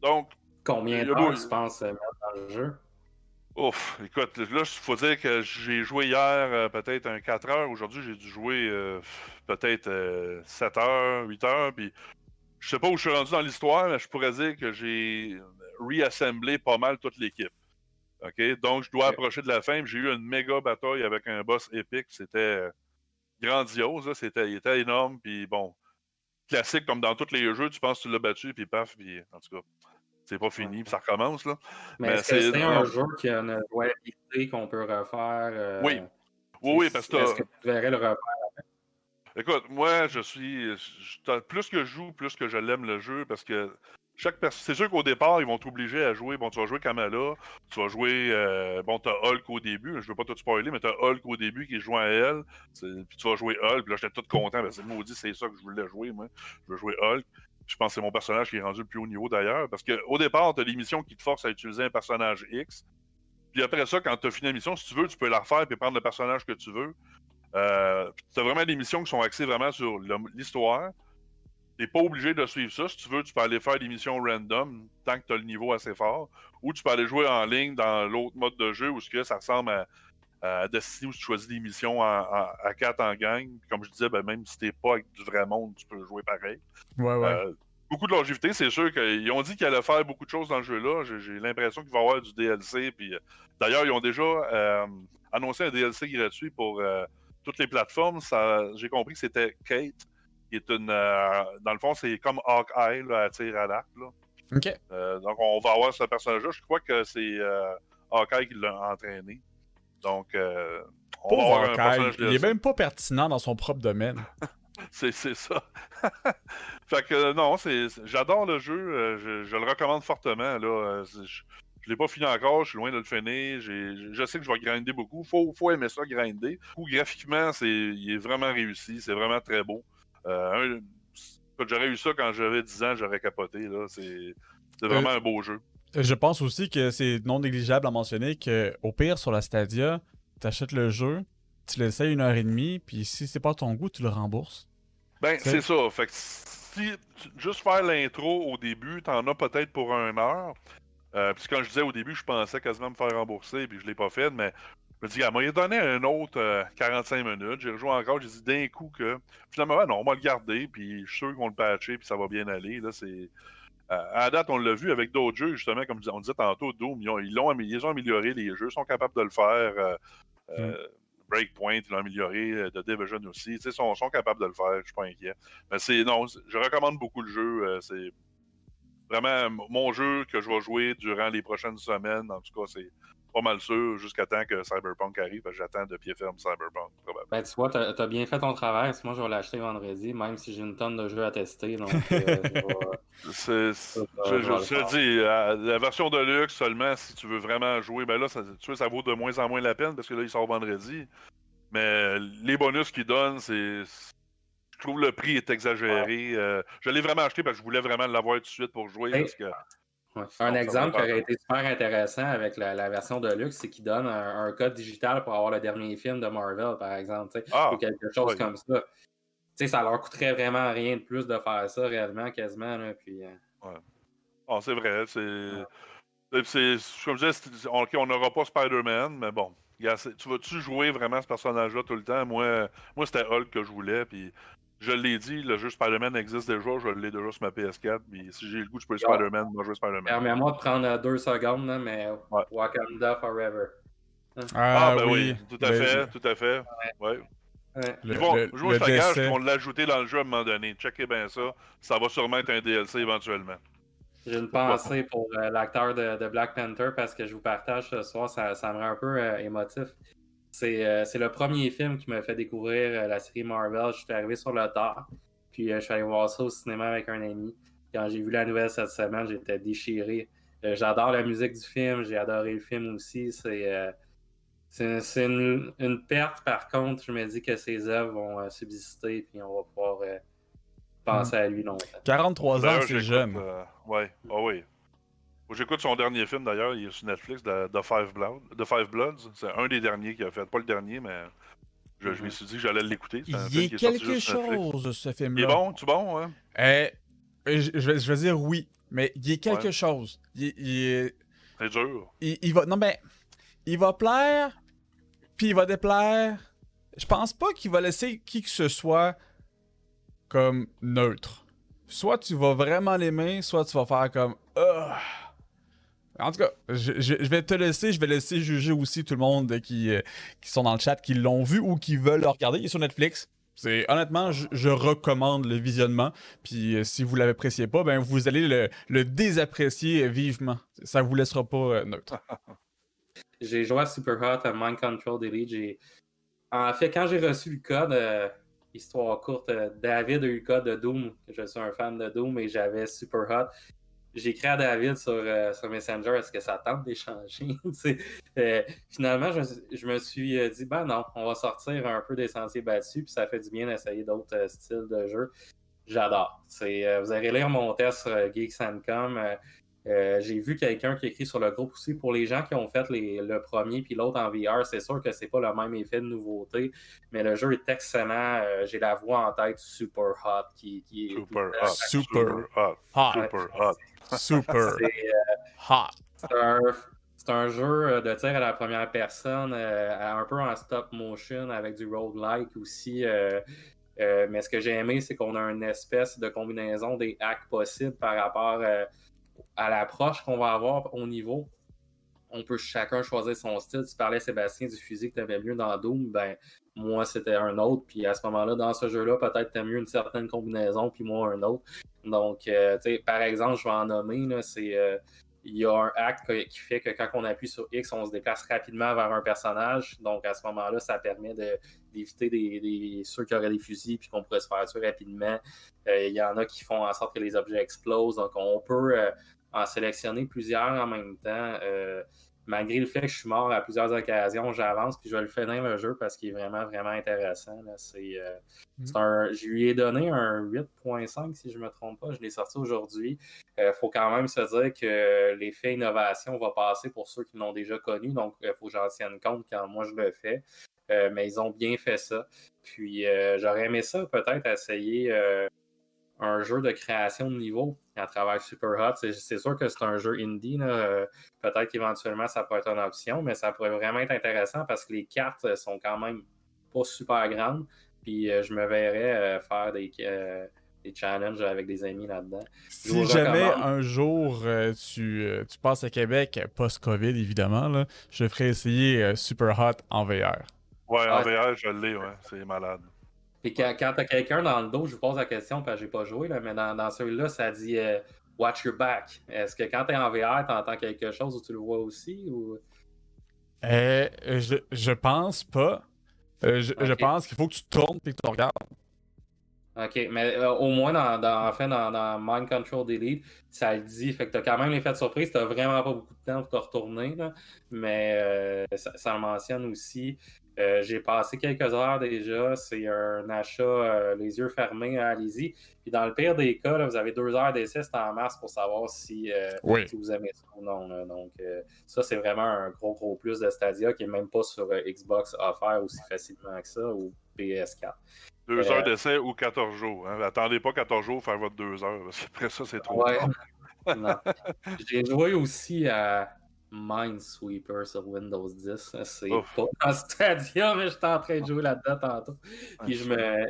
Donc. Combien de temps tu penses euh, mettre dans le jeu? Ouf, écoute, là, il faut dire que j'ai joué hier euh, peut-être un 4 heures. Aujourd'hui, j'ai dû jouer peut-être 7 heures, 8 heures. Puis je sais pas où je suis rendu dans l'histoire, mais je pourrais dire que j'ai reassemblé pas mal toute l'équipe. OK? Donc, je dois approcher de la fin. J'ai eu une méga bataille avec un boss épique. C'était grandiose. C'était, il était énorme. Puis bon, classique comme dans tous les jeux, tu penses que tu l'as battu, puis paf, puis en tout cas, c'est pas fini, puis ça recommence. Là. Mais, c'est un jeu qui a une jouabilité qu'on peut refaire. Euh, oui. Oui, oui, parce que. Est-ce que tu verrais le refaire? Écoute, moi, je suis. plus que je joue, plus que je l'aime le jeu, parce que c'est sûr qu'au départ, ils vont t'obliger à jouer. Bon, tu vas jouer Kamala, tu vas jouer. Euh, bon, t'as Hulk au début, je veux pas tout spoiler, mais t'as Hulk au début qui joue à elle. Puis tu vas jouer Hulk, puis là, j'étais tout content. Ben, c'est maudit, c'est ça que je voulais jouer, moi. Je veux jouer Hulk. Je pense que c'est mon personnage qui est rendu le plus haut niveau d'ailleurs. Parce qu'au départ, t'as des missions qui te forcent à utiliser un personnage X. Puis après ça, quand t'as fini la mission, si tu veux, tu peux la refaire et prendre le personnage que tu veux. Euh, t'as vraiment des missions qui sont axées vraiment sur l'histoire. T'es pas obligé de suivre ça. Si tu veux, tu peux aller faire des missions random tant que tu as le niveau assez fort. Ou tu peux aller jouer en ligne dans l'autre mode de jeu où ça ressemble à, à, Destiny où tu choisis des missions à 4 en gang. comme je disais, ben, même si t'es pas avec du vrai monde, tu peux jouer pareil. Ouais, ouais. Euh, beaucoup de longévité, c'est sûr qu'ils ont dit qu'ils allaient faire beaucoup de choses dans le jeu-là. J'ai l'impression qu'il va y avoir du DLC. Puis, euh, D'ailleurs, ils ont déjà euh, annoncé un DLC gratuit pour toutes les plateformes. J'ai compris que c'était Kate qui est une. Euh, dans le fond, c'est comme Hawkeye là, à tir à l'arc. Euh, donc, on va avoir ce personnage-là. Je crois que c'est euh, Hawkeye qui l'a entraîné. Donc, on va avoir. Il est même pas pertinent dans son propre domaine. c'est ça. fait que non, j'adore le jeu. Je, le recommande fortement. Là. Je, je l'ai pas fini encore, je suis loin de le finir. Je sais que je vais grinder beaucoup. Faut, faut aimer ça, grinder. Ou graphiquement, c'est, il est vraiment réussi. C'est vraiment très beau. Euh, j'aurais eu ça quand j'avais 10 ans, j'aurais capoté. C'est vraiment euh, un beau jeu. Je pense aussi que c'est non négligeable à mentionner qu'au pire, sur la Stadia, tu achètes le jeu, tu l'essayes une heure et demie, puis si c'est pas ton goût, tu le rembourses. Ben, c'est ça. Fait que si juste faire l'intro au début, t'en as peut-être pour une heure. Euh, puis quand je disais au début, je pensais quasiment me faire rembourser, puis je l'ai pas fait, mais je me dis, elle m'a donné un autre 45 euh, minutes. J'ai rejoué encore. J'ai dit d'un coup que finalement, non, on va le garder. Puis je suis sûr qu'on le patcher. Puis ça va bien aller. Là, c'est. À date, on l'a vu avec d'autres jeux, justement, comme on disait tantôt, Doom, ils, ont, ils, ont, ils ont amélioré les jeux, sont capables de le faire. Euh, euh, mm. Breakpoint, ils l'ont amélioré, The Division aussi, ils sont, sont capables de le faire, je suis pas inquiet. Mais c'est, non, je recommande beaucoup le jeu, c'est vraiment mon jeu que je vais jouer durant les prochaines semaines, en tout cas, c'est pas mal sûr jusqu'à temps que Cyberpunk arrive. J'attends de pied ferme Cyberpunk, probablement. Ben, tu vois, t'as as bien fait ton travail. Moi, je vais l'acheter vendredi, même si j'ai une tonne de jeux à tester. Donc, euh, je, te dis, la version de luxe seulement, si tu veux vraiment jouer, ben là, ça, tu ça vaut de moins en moins la peine parce que là, il sort vendredi. Mais les bonus qu'il donne, c'est. Je trouve le prix est exagéré. Euh, je l'ai vraiment acheté parce que je voulais vraiment l'avoir tout de suite pour jouer. parce que Un exemple qui aurait été super intéressant avec la, version de luxe, c'est qu'il donne un, code digital pour avoir le dernier film de Marvel, par exemple, ah, ou quelque chose comme ça. sais, ça leur coûterait vraiment rien de plus de faire ça réellement, quasiment. Là, puis, euh. ah, c'est vrai. C'est. Comme je disais, on n'aura pas Spider-Man, mais bon. Tu vas-tu jouer vraiment ce personnage-là tout le temps? Moi, moi c'était Hulk que je voulais, puis je l'ai dit, le jeu Spider-Man existe déjà, je l'ai déjà sur ma PS4, puis si j'ai le goût, je peux jouer Spider-Man, moi jouer Spider-Man. Permets-moi de prendre deux secondes, mais Wakanda Forever. Ah, ah, ben oui, tout à fait, tout à fait. Ouais. Ils vont, le, je ils vont l'ajouter dans le jeu à un moment donné. Checkez bien ça. Ça va sûrement être un DLC éventuellement. J'ai une pensée pour euh, l'acteur de, Black Panther parce que je vous partage ce soir, ça, ça me rend un peu euh, émotif. Euh, c'est le premier film qui m'a fait découvrir la série Marvel. Je suis arrivé sur le tard, puis je suis allé voir ça au cinéma avec un ami. Quand j'ai vu la nouvelle cette semaine, j'étais déchiré. J'adore la musique du film, j'ai adoré le film aussi. C'est une, une, perte, par contre, je me dis que ses œuvres vont subsister, puis on va pouvoir penser à lui longtemps. 43 ans, c'est jeune. Euh, ouais, ah oui. J'écoute son dernier film d'ailleurs, il est sur Netflix, The, Five, Blood, The Five Bloods. C'est un des derniers qu'il a fait. Pas le dernier, mais je, me mhm. suis dit que j'allais l'écouter. Il y a quelque chose, ce film-là. Il est bon, tu bon, hein? Eh, je, je, vais dire oui, mais il y a quelque chose. Il. C'est dur. Il, va... Non, mais il va plaire, puis il va déplaire. Je pense pas qu'il va laisser qui que ce soit comme neutre. Soit tu vas vraiment l'aimer, soit tu vas faire comme. En tout cas, je, vais te laisser, je vais laisser juger aussi tout le monde qui, euh, qui sont dans le chat, qui l'ont vu ou qui veulent le regarder. Il est sur Netflix. C'est honnêtement, je, recommande le visionnement. Puis euh, si vous l'appréciez pas, ben vous allez le, désapprécier vivement. Ça vous laissera pas euh, neutre. j'ai joué à Super Hot à Mind Control Delete. En fait, quand j'ai reçu le code, histoire courte, David a eu le code de Doom. Je suis un fan de Doom et j'avais Super Hot. J'ai écrit à David sur, euh, sur Messenger, est-ce que ça tente d'échanger? euh, finalement, je, me suis euh, dit, ben non, on va sortir un peu des sentiers battus, puis ça fait du bien d'essayer d'autres styles de jeu. J'adore. vous allez lire mon test sur Geeks euh, j'ai vu quelqu'un qui écrit sur le groupe aussi pour les gens qui ont fait le premier puis l'autre en VR. C'est sûr que c'est pas le même effet de nouveauté, mais le jeu est excellent. Euh, j'ai la voix en tête super hot qui, est super hot. Super hot. Super hot. Super hot. C'est un, jeu de tir à la première personne, euh, un peu en stop motion avec du roguelike aussi. mais ce que j'ai aimé, c'est qu'on a une espèce de combinaison des hacks possibles par rapport à l'approche qu'on va avoir au niveau, on peut chacun choisir son style. Tu parlais, Sébastien, du fusil que tu avais mieux dans Doom, ben moi, c'était un autre. Puis à ce moment-là, dans ce jeu-là, peut-être tu as mieux une certaine combinaison, puis moi, un autre. Donc, euh, tu sais, par exemple, je vais en nommer, c'est. Euh, il y a un hack qui fait que quand on appuie sur X, on se déplace rapidement vers un personnage. Donc, à ce moment-là, ça permet d'éviter des, ceux qui auraient des fusils puis qu'on pourrait se faire tuer rapidement. Euh, il y en a qui font en sorte que les objets explosent. Donc, on peut en sélectionner plusieurs en même temps. Euh, malgré le fait que je suis mort à plusieurs occasions, j'avance puis je vais le finir le jeu parce qu'il est vraiment, vraiment intéressant. C'est, euh, mm. je lui ai donné un 8.5 si je ne me trompe pas. Je l'ai sorti aujourd'hui. Il euh, faut quand même se dire que l'effet innovation va passer pour ceux qui l'ont déjà connu. Donc, il faut que j'en tienne compte quand moi je le fais. mais ils ont bien fait ça. Puis j'aurais aimé ça peut-être essayer un jeu de création de niveau à travers Super Hot. C'est sûr que c'est un jeu indie. Peut-être qu'éventuellement, ça pourrait être une option, mais ça pourrait vraiment être intéressant parce que les cartes sont quand même pas super grandes. Puis euh, je me verrais euh, faire des, euh, des, challenges avec des amis là-dedans. Si jamais un jour tu, tu, passes à Québec, post-COVID évidemment, je ferais essayer Super Hot en VR. Ouais, en VR, je l'ai, ouais. C'est malade. Puis quand, quand tu as quelqu'un dans le dos, je vous pose la question, parce que j'ai pas joué, là, mais dans, dans celui-là, ça dit euh, Watch your back. Est-ce que quand tu es en VR, tu entends quelque chose ou tu le vois aussi ou... Euh, je, je pense pas. Euh, je, pense qu'il faut que tu tournes et que tu regardes. OK, mais au moins, dans, dans, enfin, dans, dans, Mind Control Delete, ça le dit. Fait que tu as quand même l'effet de surprise. Tu vraiment pas beaucoup de temps pour te retourner. Là, mais ça, ça, le mentionne aussi. Euh, j'ai passé quelques heures déjà. C'est un achat euh, les yeux fermés, hein, allez-y. Puis dans le pire des cas, vous avez deux heures d'essai, c'est en masse pour savoir si, vous aimez ça ou non. Donc ça, c'est vraiment un gros, gros plus de Stadia qui n'est même pas sur Xbox offert aussi facilement que ça ou PS4. Deux heures d'essai ou 14 jours. Hein. Attendez pas 14 jours pour faire votre deux heures. Après ça, c'est trop. Ouais. J'ai joué aussi à Minesweeper sur Windows 10. C'est pas Stadia, mais j'étais en train de jouer là-dedans tantôt. Puis je me,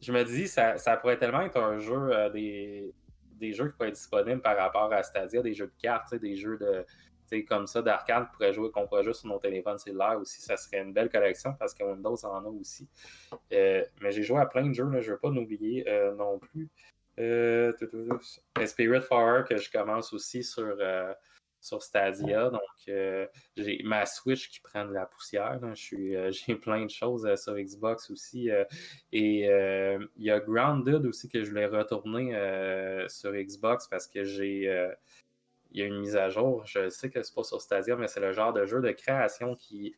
je me dis, ça, ça pourrait tellement être un jeu, euh, des, des jeux qui pourraient être disponibles par rapport à Stadia, des jeux de cartes, des jeux de comme ça d'arcade qu'on pourrait jouer, qu'on pourrait jouer sur nos téléphones cellulaires aussi. Ça serait une belle collection parce que Windows en a aussi. Euh, mais j'ai joué à plein de jeux, là, je ne veux pas l'oublier euh, non plus. Euh, Spirit Fire que je commence aussi sur, sur Stadia. Donc, euh, j'ai ma Switch qui prend de la poussière. j'ai plein de choses sur Xbox aussi. et il y a Grounded aussi que je voulais retourner sur Xbox parce que j'ai il y a une mise à jour. Je sais que c'est pas sur Stadia, mais c'est le genre de jeu de création qui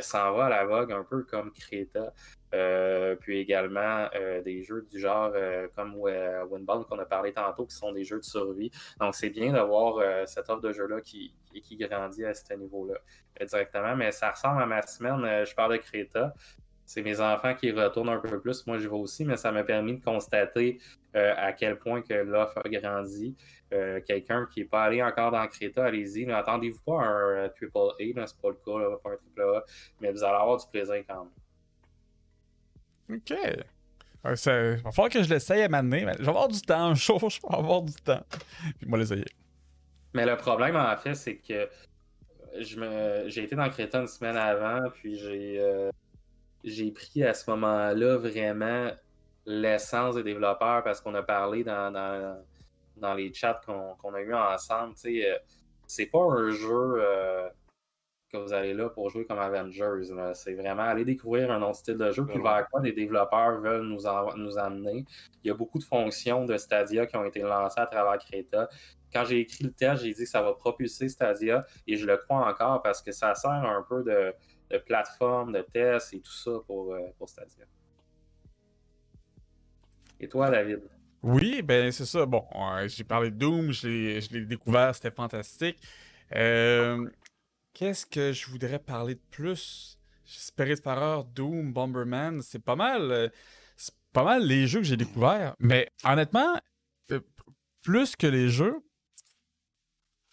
s'en va à la vogue, un peu comme Creta. Euh, puis également euh, des jeux du genre euh, comme Winbound qu'on a parlé tantôt, qui sont des jeux de survie. Donc c'est bien d'avoir cette offre de jeu-là qui, qui grandit à ce niveau-là directement. Mais ça ressemble à ma semaine. je parle de Creta. C'est mes enfants qui retournent un peu plus. Moi, je vais aussi, mais ça m'a permis de constater à quel point que l'offre a grandi. Quelqu'un qui n'est pas allé encore dans Creta, allez-y. N'attendez-vous pas un triple A, c'est pas le cas, pas un triple A, mais vous allez avoir du plaisir quand même. Ok. Il va falloir que je l'essaye à m'amener. Je vais avoir du temps, chaud, je vais avoir du temps. Puis moi l'essayer. Mais le problème, en fait, c'est que je me... j'ai été dans Créta une semaine avant, puis j'ai euh, j'ai pris à ce moment-là vraiment l'essence des développeurs parce qu'on a parlé dans, dans, les chats qu'on a eu ensemble. Euh, c'est pas un jeu. Euh, que vous allez là pour jouer comme Avengers. C'est vraiment aller découvrir un autre style de jeu, puis vers quoi les développeurs veulent nous, nous amener. Il y a beaucoup de fonctions de Stadia qui ont été lancées à travers Creta. Quand j'ai écrit le test, j'ai dit que ça va propulser Stadia, et je le crois encore parce que ça sert un peu de, plateforme, de test et tout ça pour, euh, pour Stadia. Et toi, David? Oui, ben c'est ça. Bon, j'ai parlé de Doom, je l'ai découvert, c'était fantastique. Euh, Qu'est-ce que je voudrais parler de plus? Spirit Farer, Doom, Bomberman, c'est pas mal. Euh, c'est pas mal les jeux que j'ai découverts. Mais honnêtement, euh, plus que les jeux,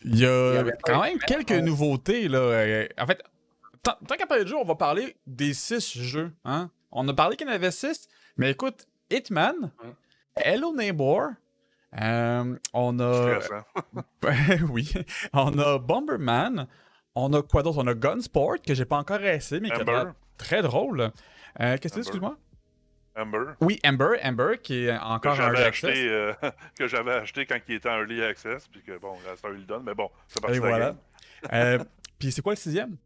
il y a, quand même quelques nouveautés. Là. Euh, en fait, tant, qu'à parler de jeux, on va parler des six jeux. Hein? On a parlé qu'il y en avait six, mais écoute, Hitman, Hello Neighbor, on a. oui. On a Bomberman. On a quoi d'autre? On a Gunsport, que j'ai pas encore essayé, mais qui est très drôle. Euh, qu'est-ce que dis, excuse-moi? Amber. Oui, Amber, Amber, qui est encore que Early Access. Euh, que j'avais acheté quand il était en Early Access, puis que bon, ça le donne, mais bon, c'est parti. Et voilà. euh, puis c'est quoi le sixième?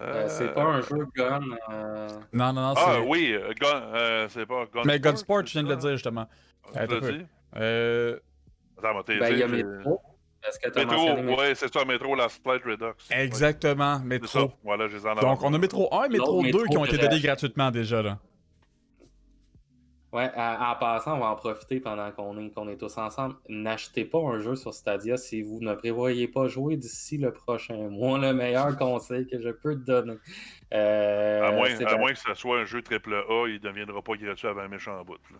Euh, c'est pas un jeu Gun. Non, non, non. Ah oui, gun, c'est pas Gunsport. Mais Gunsport, je viens de le dire justement. Tu l'as dit? Euh... Attends, ben, il y a Metro. Métro, ouais, c'est ça, Métro Last Flight Redux. Exactement, Métro. Voilà, je les en Donc, on a Métro 1 et Métro 2 qui ont été donnés gratuitement déjà. Là. Ouais, en passant, on va en profiter pendant qu'on est, qu'on est tous ensemble. N'achetez pas un jeu sur Stadia si vous ne prévoyez pas jouer d'ici le prochain mois. Le meilleur conseil que je peux te donner. Euh, à, moins, à moins, que ce soit un jeu AAA, il ne deviendra pas gratuit avant un méchant bout. Là.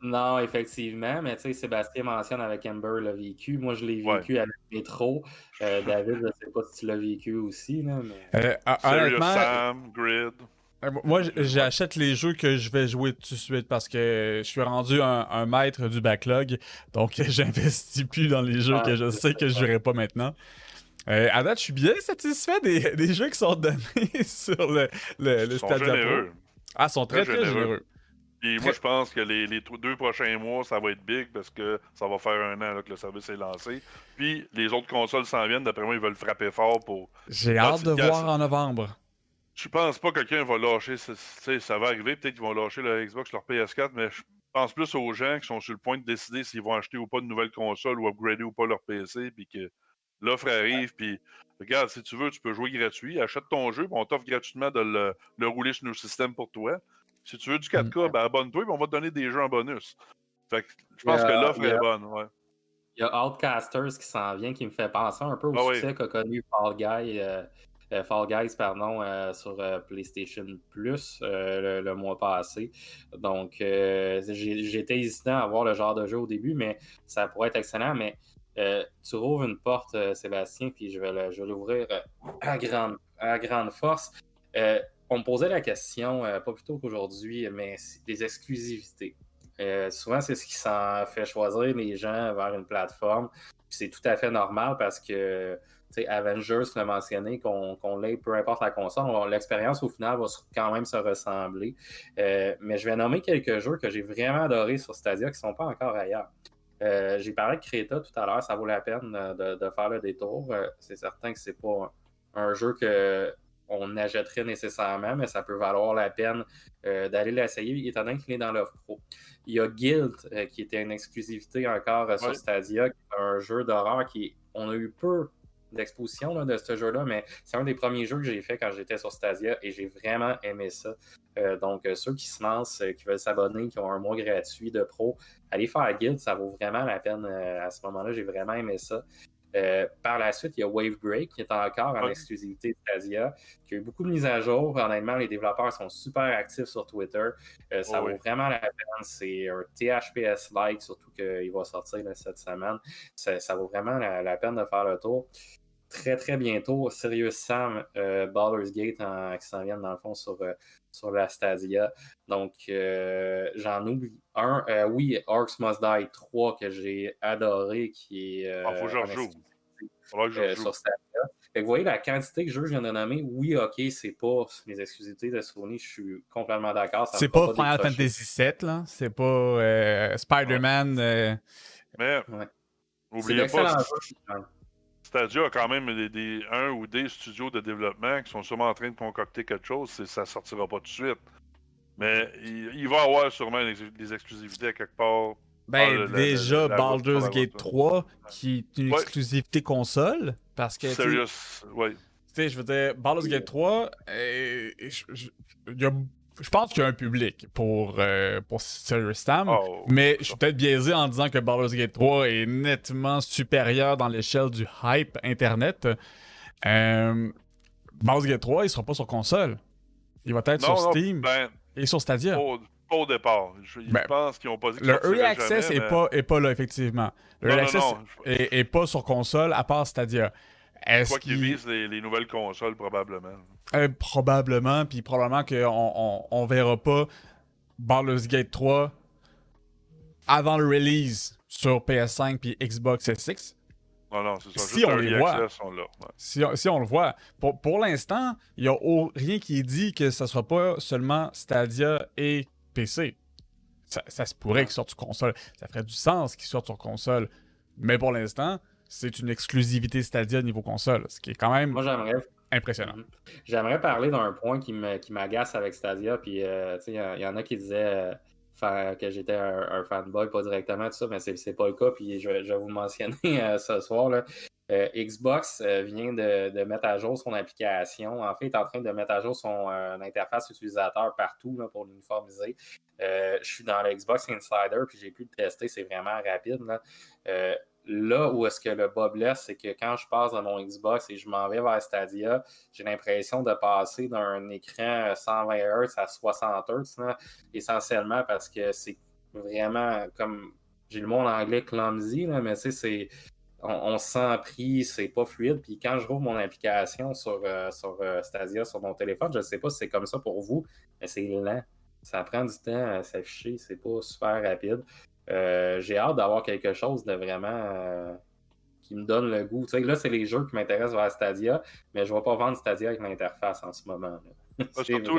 Non, effectivement, mais tu sais, Sébastien mentionne avec Amber l'a vécu. Moi, je l'ai vécu avec Metro. Euh, David, je ne sais pas si tu l'as vécu aussi. Là, mais... Euh, honnêtement, Sam, Grid. Euh, moi, j'achète les jeux que je vais jouer tout de suite parce que je suis rendu un, maître du backlog. Donc, j'investis plus dans les jeux que je sais que je jouerai pas maintenant. Euh, à date, je suis bien satisfait des, des jeux qui sont donnés sur le, le, le Ils sont généreux. Ah, ils sont très, très, généreux. Puis moi, je pense que les, les, deux prochains mois, ça va être big parce que ça va faire un an que le service est lancé. Puis les autres consoles s'en viennent. D'après moi, ils veulent frapper fort pour. J'ai hâte de voir en novembre. Je pense pas que quelqu'un va lâcher. Ça va arriver. Peut-être qu'ils vont lâcher le Xbox, leur PS4, mais je pense plus aux gens qui sont sur le point de décider s'ils vont acheter ou pas de nouvelles consoles ou upgrader ou pas leur PC. Puis que l'offre arrive, puis regarde, si tu veux, tu peux jouer gratuit, achète ton jeu, puis on t'offre gratuitement de le, rouler sur nos systèmes pour toi. Si tu veux du 4K, mm. ben abonne-toi, puis on va te donner des jeux en bonus. Fait que je pense que l'offre est bonne, ouais. Il y a Outcasters qui s'en vient, qui me fait penser un peu au ah succès qu'a connu Fall Guy. Euh, Fall Guys pardon, euh, sur euh, PlayStation Plus le, mois passé. Donc, j'étais hésitant à voir le genre de jeu au début, mais ça pourrait être excellent. Mais tu rouvres une porte, Sébastien, puis je vais l'ouvrir à, grande, à grande force. on me posait la question, pas plus tôt qu'aujourd'hui, mais des exclusivités. souvent, c'est ce qui s'en fait choisir les gens vers une plateforme. C'est tout à fait normal parce que Avengers l'a mentionné, qu'on l'ait, peu importe la console, l'expérience au final va quand même se ressembler. Euh, mais je vais nommer quelques jeux que j'ai vraiment adorés sur Stadia qui ne sont pas encore ailleurs. Euh, j'ai parlé de Creta tout à l'heure, ça vaut la peine de, faire le détour. Euh, c'est certain que c'est pas un, jeu que on achèterait nécessairement, mais ça peut valoir la peine d'aller l'essayer, étant donné qu'il est dans l'offre pro. Il y a Guild, qui était une exclusivité encore sur Stadia, qui est un jeu d'horreur qui on a eu peu d'exposition de ce jeu-là, mais c'est un des premiers jeux que j'ai fait quand j'étais sur Stadia et j'ai vraiment aimé ça. Euh, donc, euh, ceux qui se lancent, euh, qui veulent s'abonner, qui ont un mois gratuit de pro, allez faire Guild, ça vaut vraiment la peine à ce moment-là. J'ai vraiment aimé ça. par la suite, il y a Wave Break qui est encore en exclusivité Stadia, qui a eu beaucoup de mises à jour. Honnêtement, les développeurs sont super actifs sur Twitter. ça vaut vraiment la peine. C'est un THPS-like, surtout qu'il va sortir cette semaine. Ça, vaut vraiment la, peine de faire le tour très très bientôt Serious Sam euh, Baldur's Gate qui s'en viennent dans le fond sur, euh, sur la Stadia. Donc euh, j'en oublie un. Euh, oui, Orcs Must Die 3 que j'ai adoré qui est. Ah, faut que je sur Stadia. vous voyez la quantité que je viens de nommer, oui, ok, c'est pas les exclusivités de Sony, je suis complètement d'accord. C'est pas, Final Fantasy VII, là. C'est pas Spider-Man. Mais ouais. n'oubliez pas. Stadia a quand même des, un ou des studios de développement qui sont sûrement en train de concocter quelque chose, ça sortira pas tout de suite. Mais il, va y avoir sûrement des exclusivités à quelque part. Ben, déjà, Baldur's Gate 3, qui est une exclusivité console, parce que. Serious, oui. Tu sais, je veux dire, Baldur's Gate 3, euh, il y a je pense qu'il y a un public pour, euh, pour Serious Sam, oh. mais je suis peut-être biaisé en disant que Baldur's Gate 3 est nettement supérieur dans l'échelle du hype Internet. Euh, Baldur's Gate 3, il sera pas sur console. Il va être sur Steam ben, et sur Stadia. Pas, au départ. Je, ben, pense qu'ils ont pas dit que Le Early Access n'est pas, est pas là, effectivement. Le Early Access est, pas sur console à part Stadia. Quoi qu'ils visent les, nouvelles consoles, probablement. Euh, probablement, puis probablement qu'on on, on, verra pas Baldur's Gate 3 avant le release sur PS5 puis Xbox S6. Non, non, c'est ça. Si on les voit. Si, on, le voit. Pour, pour l'instant, il n'y a rien qui dit que ce ne sera pas seulement Stadia et PC. Ça, se pourrait qu'il sorte sur console. Ça ferait du sens qu'il sorte sur console. Mais pour l'instant, c'est une exclusivité Stadia niveau console, ce qui est quand même Moi, impressionnant. Mhm. J'aimerais parler d'un point qui m'agace avec Stadia, puis euh, il y, en a qui disaient euh, que j'étais un, fanboy, pas directement, tout ça, mais c'est pas le cas, puis je, vais vous mentionner euh, ce soir. Là. Xbox vient de, mettre à jour son application. En fait, il est en train de mettre à jour son interface utilisateur partout pour l'uniformiser. je suis dans le Xbox Insider, puis j'ai pu le tester, c'est vraiment rapide. Là là où est-ce que le bas blesse, c'est que quand je passe dans mon Xbox et je m'en vais vers Stadia, j'ai l'impression de passer d'un écran 120 Hz à 60 Hz, essentiellement parce que c'est vraiment comme j'ai le mot en anglais clumsy, mais c'est on, se sent pris, c'est pas fluide. Puis quand je rouvre mon application sur, euh, sur euh, Stadia sur mon téléphone, je ne sais pas si c'est comme ça pour vous, mais c'est lent. Ça prend du temps à s'afficher, c'est pas super rapide. Euh, j'ai hâte d'avoir quelque chose de vraiment euh, qui me donne le goût. là, c'est les jeux qui m'intéressent vers Stadia, mais je ne vais pas vendre Stadia avec l'interface en ce moment. surtout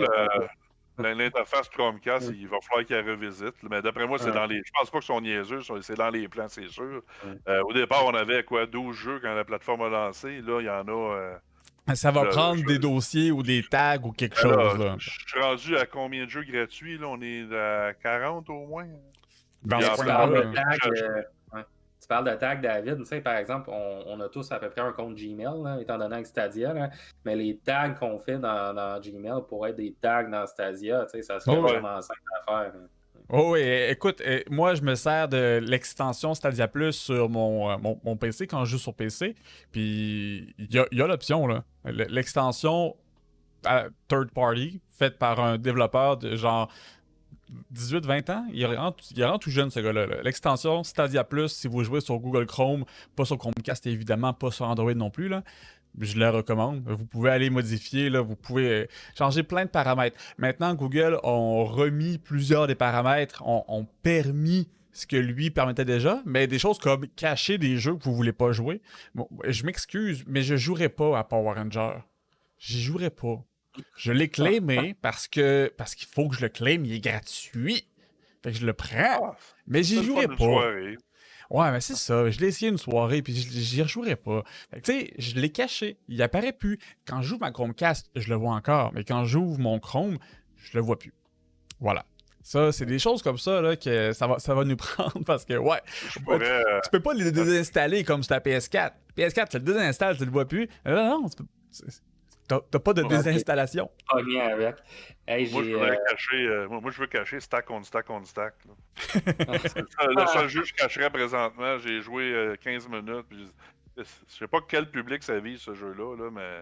l'interface Chromecast, il va falloir qu'il revisite. Mais d'après moi, c'est dans les. Je pense pas que sont niaiseux, c'est dans les plans, c'est sûr. Euh, au départ, on avait quoi 12 jeux quand la plateforme a lancé. Là, il y en a. Ça va prendre des dossiers ou des tags ou quelque chose. Je suis rendu à combien de jeux gratuits? Là? On est à 40 au moins? Dans ce euh, tu parles de tag, David. Tu sais, par exemple, on, a tous à peu près un compte Gmail, étant donné avec Stadia. mais les tags qu'on fait dans, Gmail pourraient être des tags dans Stadia. Tu sais, ça serait vraiment simple à faire. Oh oui, écoute, moi je me sers de l'extension Stadia Plus sur mon, euh, mon, PC quand je joue sur PC. Puis il y a, l'option, là. L'extension euh, third party faite par un développeur de genre 18-20 ans, il rentre tout jeune ce gars-là. L'extension Stadia Plus, si vous jouez sur Google Chrome, pas sur Chromecast évidemment, pas sur Android non plus, je la recommande. Vous pouvez aller modifier, vous pouvez euh, changer plein de paramètres. Maintenant, Google ont remis plusieurs des paramètres, ont, permis ce que lui permettait déjà, mais des choses comme cacher des jeux que vous voulez pas jouer. Je m'excuse, mais je jouerai pas à Power Ranger. J'y jouerai pas. Je l'ai claimé parce que parce qu'il faut que je le claim, il est gratuit. Fait que je le prends, ah, mais j'y jouerai pas. Ouais, mais c'est ça. Je l'ai essayé une soirée, puis j'y rejouerai pas. tu sais, je l'ai caché. Il apparaît plus. Quand j'ouvre ma Chromecast, je le vois encore. Mais quand j'ouvre mon Chrome, je le vois plus. Voilà. Ça, c'est des choses comme ça là, que ça va, ça va nous prendre parce que, ouais, euh, tu peux pas les désinstaller comme sur ta PS4. PS4, tu le désinstalles, tu le vois plus. Non, non, tu peux... T'as pas de désinstallation? avec. moi, je veux euh, cacher, euh, moi, je veux cacher stack on stack on stack. le seul jeu que je cacherais présentement, j'ai joué 15 euh, minutes. je sais pas quel public ça vise ce jeu-là, là, mais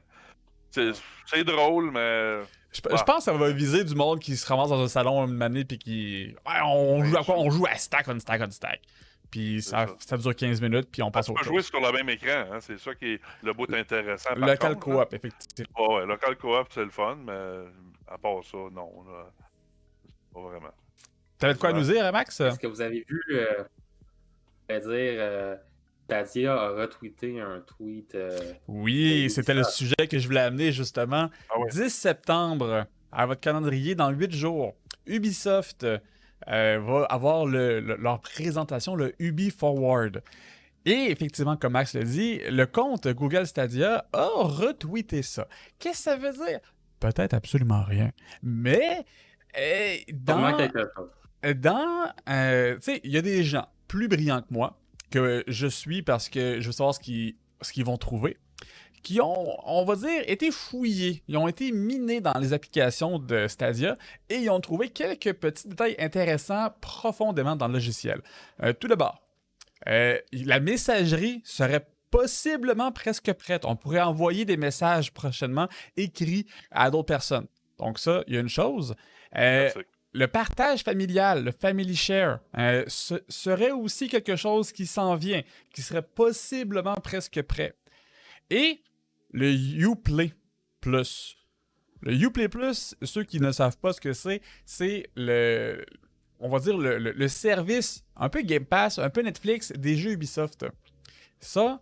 c'est drôle, mais. Je, pense que ça va viser du monde qui se ramasse dans un salon une année puis qui. Ouais, on joue à quoi? On joue à stack on stack on stack puis ça, ça. dure 15 minutes, puis on passe au Tu peux jouer sur le même écran, hein? c'est ça qui est le bout intéressant. Local coop, effectivement. Ouais, ouais, local coop, c'est le fun, mais à part ça, non. pas vraiment. T'avais de quoi nous dire, Max? Est-ce que vous avez vu, euh, dire, euh, Tadia a retweeté un tweet. Euh, oui, c'était le sujet que je voulais amener justement. 10 ah septembre, à votre calendrier, dans 8 jours, Ubisoft euh, va avoir leur présentation, le Ubi Forward. Et effectivement, comme Max le dit, le compte Google Stadia a retweeté ça. Qu'est-ce que ça veut dire? Peut-être absolument rien. Mais euh, dans... Dans... Euh, tu sais, il y a des gens plus brillants que moi que je suis parce que je veux savoir ce qu'ils vont trouver qui ont, on va dire, été fouillés. Ils ont été minés dans les applications de Stadia et ils ont trouvé quelques petits détails intéressants profondément dans le logiciel. Euh, tout d'abord, euh, la messagerie serait possiblement presque prête. On pourrait envoyer des messages prochainement écrits à d'autres personnes. Donc ça, il y a une chose. Euh, le partage familial, le family share, serait aussi quelque chose qui s'en vient, qui serait possiblement presque prêt. Et le Uplay Plus. Le Uplay Plus, ceux qui ne savent pas ce que c'est, c'est le, on va dire le, service un peu Game Pass, un peu Netflix des jeux Ubisoft. Ça,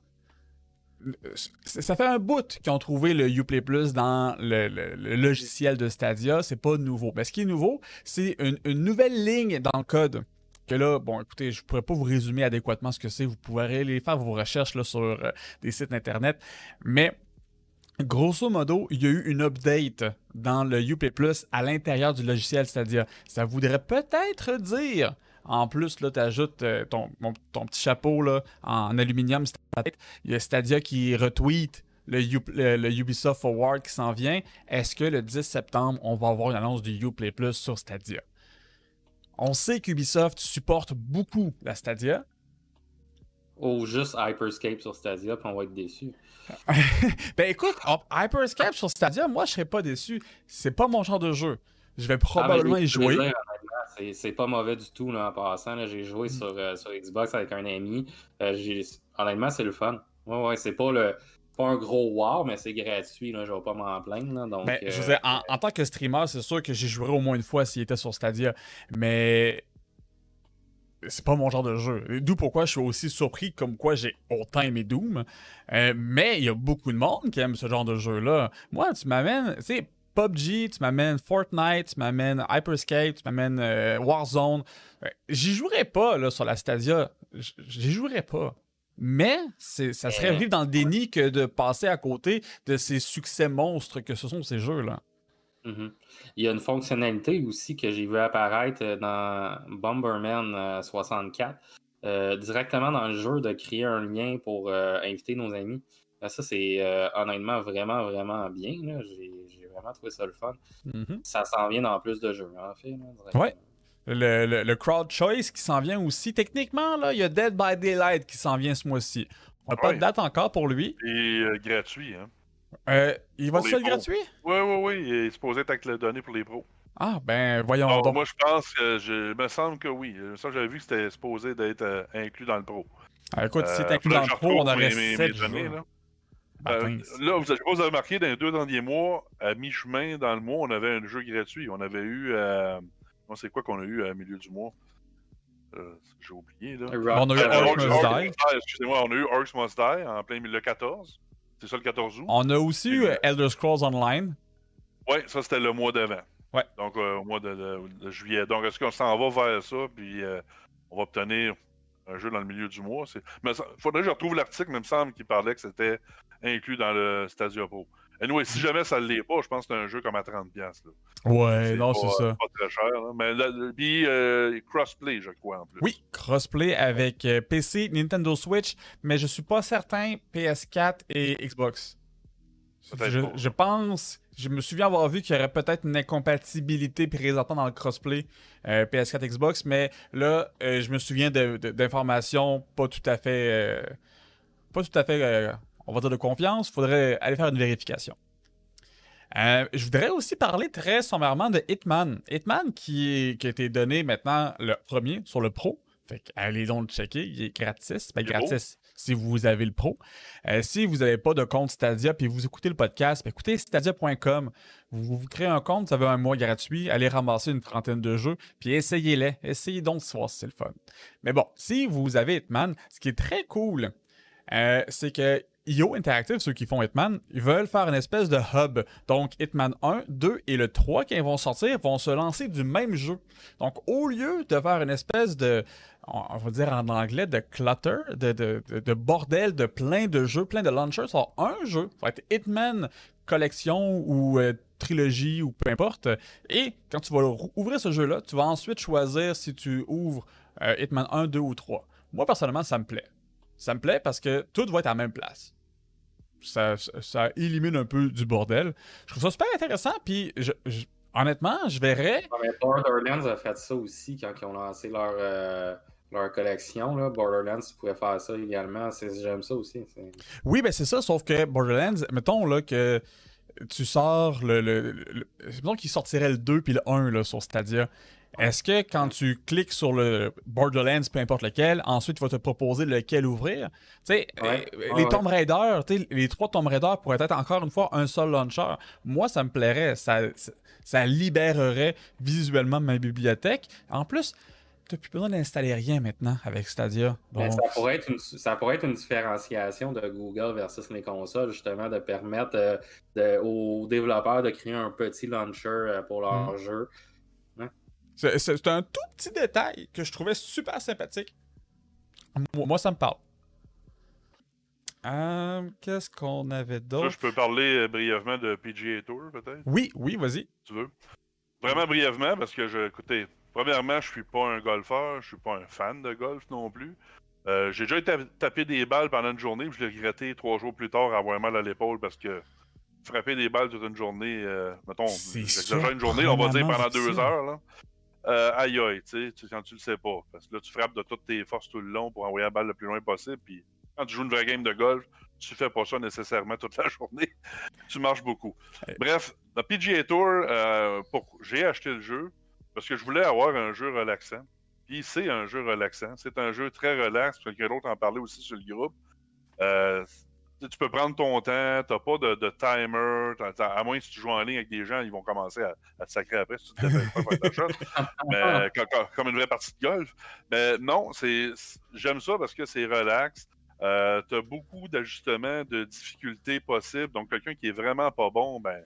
ça fait un bout qu'ils ont trouvé le Uplay Plus dans le, logiciel de Stadia. C'est pas nouveau. Mais ce qui est nouveau, c'est une, nouvelle ligne dans le code. Que là, bon, écoutez, je pourrais pas vous résumer adéquatement ce que c'est. Vous pourrez aller faire vos recherches là, sur euh, des sites internet. Mais Grosso modo, il y a eu une update dans le UP Plus à l'intérieur du logiciel Stadia. Ça voudrait peut-être dire, en plus, là, tu ajoutes euh, ton, ton, petit chapeau là, en aluminium, il y a Stadia qui retweet le, le, Ubisoft Forward qui s'en vient. Est-ce que le 10 septembre, on va avoir une annonce du Uplay Plus sur Stadia? On sait qu'Ubisoft supporte beaucoup la Stadia. Ou juste Hyperscape sur Stadia, puis on va être déçu. ben écoute, Hyperscape sur Stadia, moi je serais pas déçu. C'est pas mon genre de jeu. Je vais probablement y jouer. C'est pas mauvais du tout là, en passant. J'ai joué mm. sur, euh, sur, Xbox avec un ami. Euh, honnêtement, c'est le fun. Ouais, ouais, c'est pas le pas un gros wow, mais c'est gratuit, là, je vais pas m'en plaindre. donc, ben, je euh, en, en, tant que streamer, c'est sûr que j'y jouerais au moins une fois s'il était sur Stadia. Mais c'est pas mon genre de jeu. D'où pourquoi je suis aussi surpris comme quoi j'ai autant aimé Doom. Euh, mais il y a beaucoup de monde qui aime ce genre de jeu-là. Moi, tu m'amènes, tu sais, PUBG, tu m'amènes Fortnite, tu m'amènes Hyperscape, tu m'amènes euh, Warzone. Euh, j'y jouerais pas là, sur la Stadia. J'y jouerais pas. Mais ça serait vivre dans le déni que de passer à côté de ces succès monstres que ce sont ces jeux-là. Mm-hmm. Il y a une fonctionnalité aussi que j'ai vu apparaître euh, dans Bomberman 64. directement dans le jeu de créer un lien pour inviter nos amis. ça, c'est honnêtement vraiment, vraiment bien. J'ai vraiment trouvé ça le fun. Mm-hmm. Ça s'en vient dans plus de jeux, en fait. ouais. Le, le, crowd choice qui s'en vient aussi. Techniquement, là, il y a Dead by Daylight qui s'en vient ce mois-ci. On n'a pas de date encore pour lui. Et gratuit, hein. Euh, il va être gratuit? Oui, oui, oui. Il est supposé être le donné pour les pros. Ah, ben, voyons donc. Moi, je pense que. Je me semble que oui. Ça, j'avais vu que c'était supposé d'être euh, inclus dans le pro. Ah, écoute, si c'est euh, inclus dans le pro, on aurait 7 jours. là. Euh, là, vous avez, vous avez remarqué, dans les deux derniers mois, à mi-chemin dans le mois, on avait un jeu gratuit. On avait eu. Euh... c'est quoi qu'on a eu à milieu du mois? J'ai oublié, là. On a eu Orcs Must Die. Excusez-moi, on a eu Orcs Must Die en plein milieu 14. C'est ça le 14 août? On a aussi eu Elder Scrolls Online. Oui, ça c'était le mois d'avant. Ouais. Donc euh, au mois de, juillet. Donc est-ce qu'on s'en va vers ça, puis euh, on va obtenir un jeu dans le milieu du mois? Mais il faudrait que je retrouve l'article, mais il me semble qu'il parlait que c'était inclus dans le Stadia Pro. Anyway, si jamais ça ne l'est pas, je pense que c'est un jeu comme à 30$. Là. Ouais, non, c'est ça. pas très cher. Là. Mais puis euh, crossplay, je crois, en plus. Oui, crossplay avec euh, PC, Nintendo Switch, mais je suis pas certain PS4 et Xbox. Je, je, pense, je me souviens avoir vu qu'il y aurait peut-être une incompatibilité présentant dans le crossplay euh, PS4 Xbox, mais là, je me souviens d'informations pas tout à fait, pas tout à fait on va dire de confiance, il faudrait aller faire une vérification. Euh, je voudrais aussi parler très sommairement de Hitman. Hitman qui, a été donné maintenant le premier sur le Pro. Fait allez donc le checker, il est gratis. Ben, gratis si vous avez le Pro. Euh, si vous n'avez pas de compte Stadia puis vous écoutez le podcast, ben, écoutez stadia.com. Vous, vous créez un compte, vous avez un mois gratuit, allez ramasser une trentaine de jeux, puis essayez-les. Essayez donc de voir si c'est le fun. Mais bon, si vous avez Hitman, ce qui est très cool, euh, c'est que IO Interactive, ceux qui font Hitman, ils veulent faire une espèce de hub. Donc, Hitman 1, 2 et le 3, quand ils vont sortir, vont se lancer du même jeu. Donc, au lieu de faire une espèce de, on va dire en anglais, de clutter, de, bordel, de plein de jeux, plein de launchers, ça un jeu, ça va être Hitman collection ou euh, trilogie ou peu importe. Et quand tu vas ouvrir ce jeu-là, tu vas ensuite choisir si tu ouvres euh, Hitman 1, 2 ou 3. Moi, personnellement, ça me plaît. Ça me plaît parce que tout va être à la même place. Ça, ça, élimine un peu du bordel. Je trouve ça super intéressant, puis honnêtement, je verrais. Borderlands a fait ça aussi quand ils ont lancé leur, euh, leur collection. Là. Borderlands, tu pourrais faire ça également. J'aime ça aussi. Oui, ben c'est ça, sauf que Borderlands, mettons là que tu sors le. le, le mettons qu'il sortirait le 2 puis le 1 là, sur Stadia. Est-ce que quand tu cliques sur le Borderlands, peu importe lequel, ensuite il va te proposer lequel ouvrir? Tu sais, euh, les Tomb Raider, les trois Tomb Raider pourraient être encore une fois un seul launcher. Moi, ça me plairait. Ça, ça libérerait visuellement ma bibliothèque. En plus, tu n'as plus besoin d'installer rien maintenant avec Stadia. ça, pourrait être une, ça pourrait être une différenciation de Google versus les consoles, justement, de permettre euh, aux développeurs de créer un petit launcher euh, pour leur mm. jeu. C'est un tout petit détail que je trouvais super sympathique. Moi, ça me parle. Euh, qu'est-ce qu'on avait d'autre? Je peux parler euh, brièvement de PGA Tour, peut-être? Oui, oui, vas-y. Tu veux? Vraiment brièvement, parce que, je, écoutez, premièrement, je suis pas un golfeur, je suis pas un fan de golf non plus. Euh, j'ai déjà été taper des balles pendant une journée, puis je l'ai regretté trois jours plus tard avoir mal à l'épaule parce que frapper des balles toute une journée, mettons, j'exagère une journée, on va dire pendant deux heures, là euh, aïe aïe, tu sais, quand tu le sais pas. Parce que là, tu frappes de toutes tes forces tout le long pour envoyer la balle le plus loin possible. Puis quand tu joues une vraie game de golf, tu fais pas ça nécessairement toute la journée. tu marches beaucoup. Bref, dans PGA Tour, euh, j'ai acheté le jeu parce que je voulais avoir un jeu relaxant. Puis c'est un jeu relaxant. C'est un jeu très relax. Quelqu'un d'autre en parlait aussi sur le groupe. Euh, tu peux prendre ton temps, t'as pas de, timer, à moins que si tu joues en ligne avec des gens, ils vont commencer à, te sacrer après si tu te pas faire ta shot. Mais, comme, une vraie partie de golf. Mais non, c'est j'aime ça parce que c'est relax. Euh, tu as beaucoup d'ajustements de difficultés possibles. Donc, quelqu'un qui est vraiment pas bon, ben,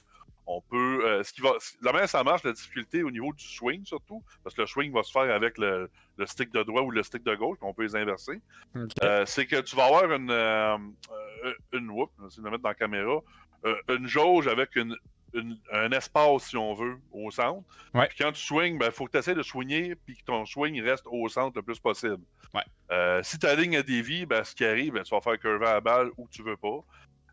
on peut. Euh, ce qui va, la manière ça marche, la difficulté au niveau du swing surtout, parce que le swing va se faire avec le, stick de droit ou le stick de gauche, on peut les inverser. Euh, c'est que tu vas avoir une, euh, une whoop, je vais le mettre dans la caméra, une jauge avec une, un espace, si on veut, au centre. Ouais. Puis quand tu swings, il ben, faut que tu essaies de swinger puis que ton swing reste au centre le plus possible. Ouais. Si ta ligne a dévie, ben, ce qui arrive, ben, tu vas faire curver la balle où tu veux pas.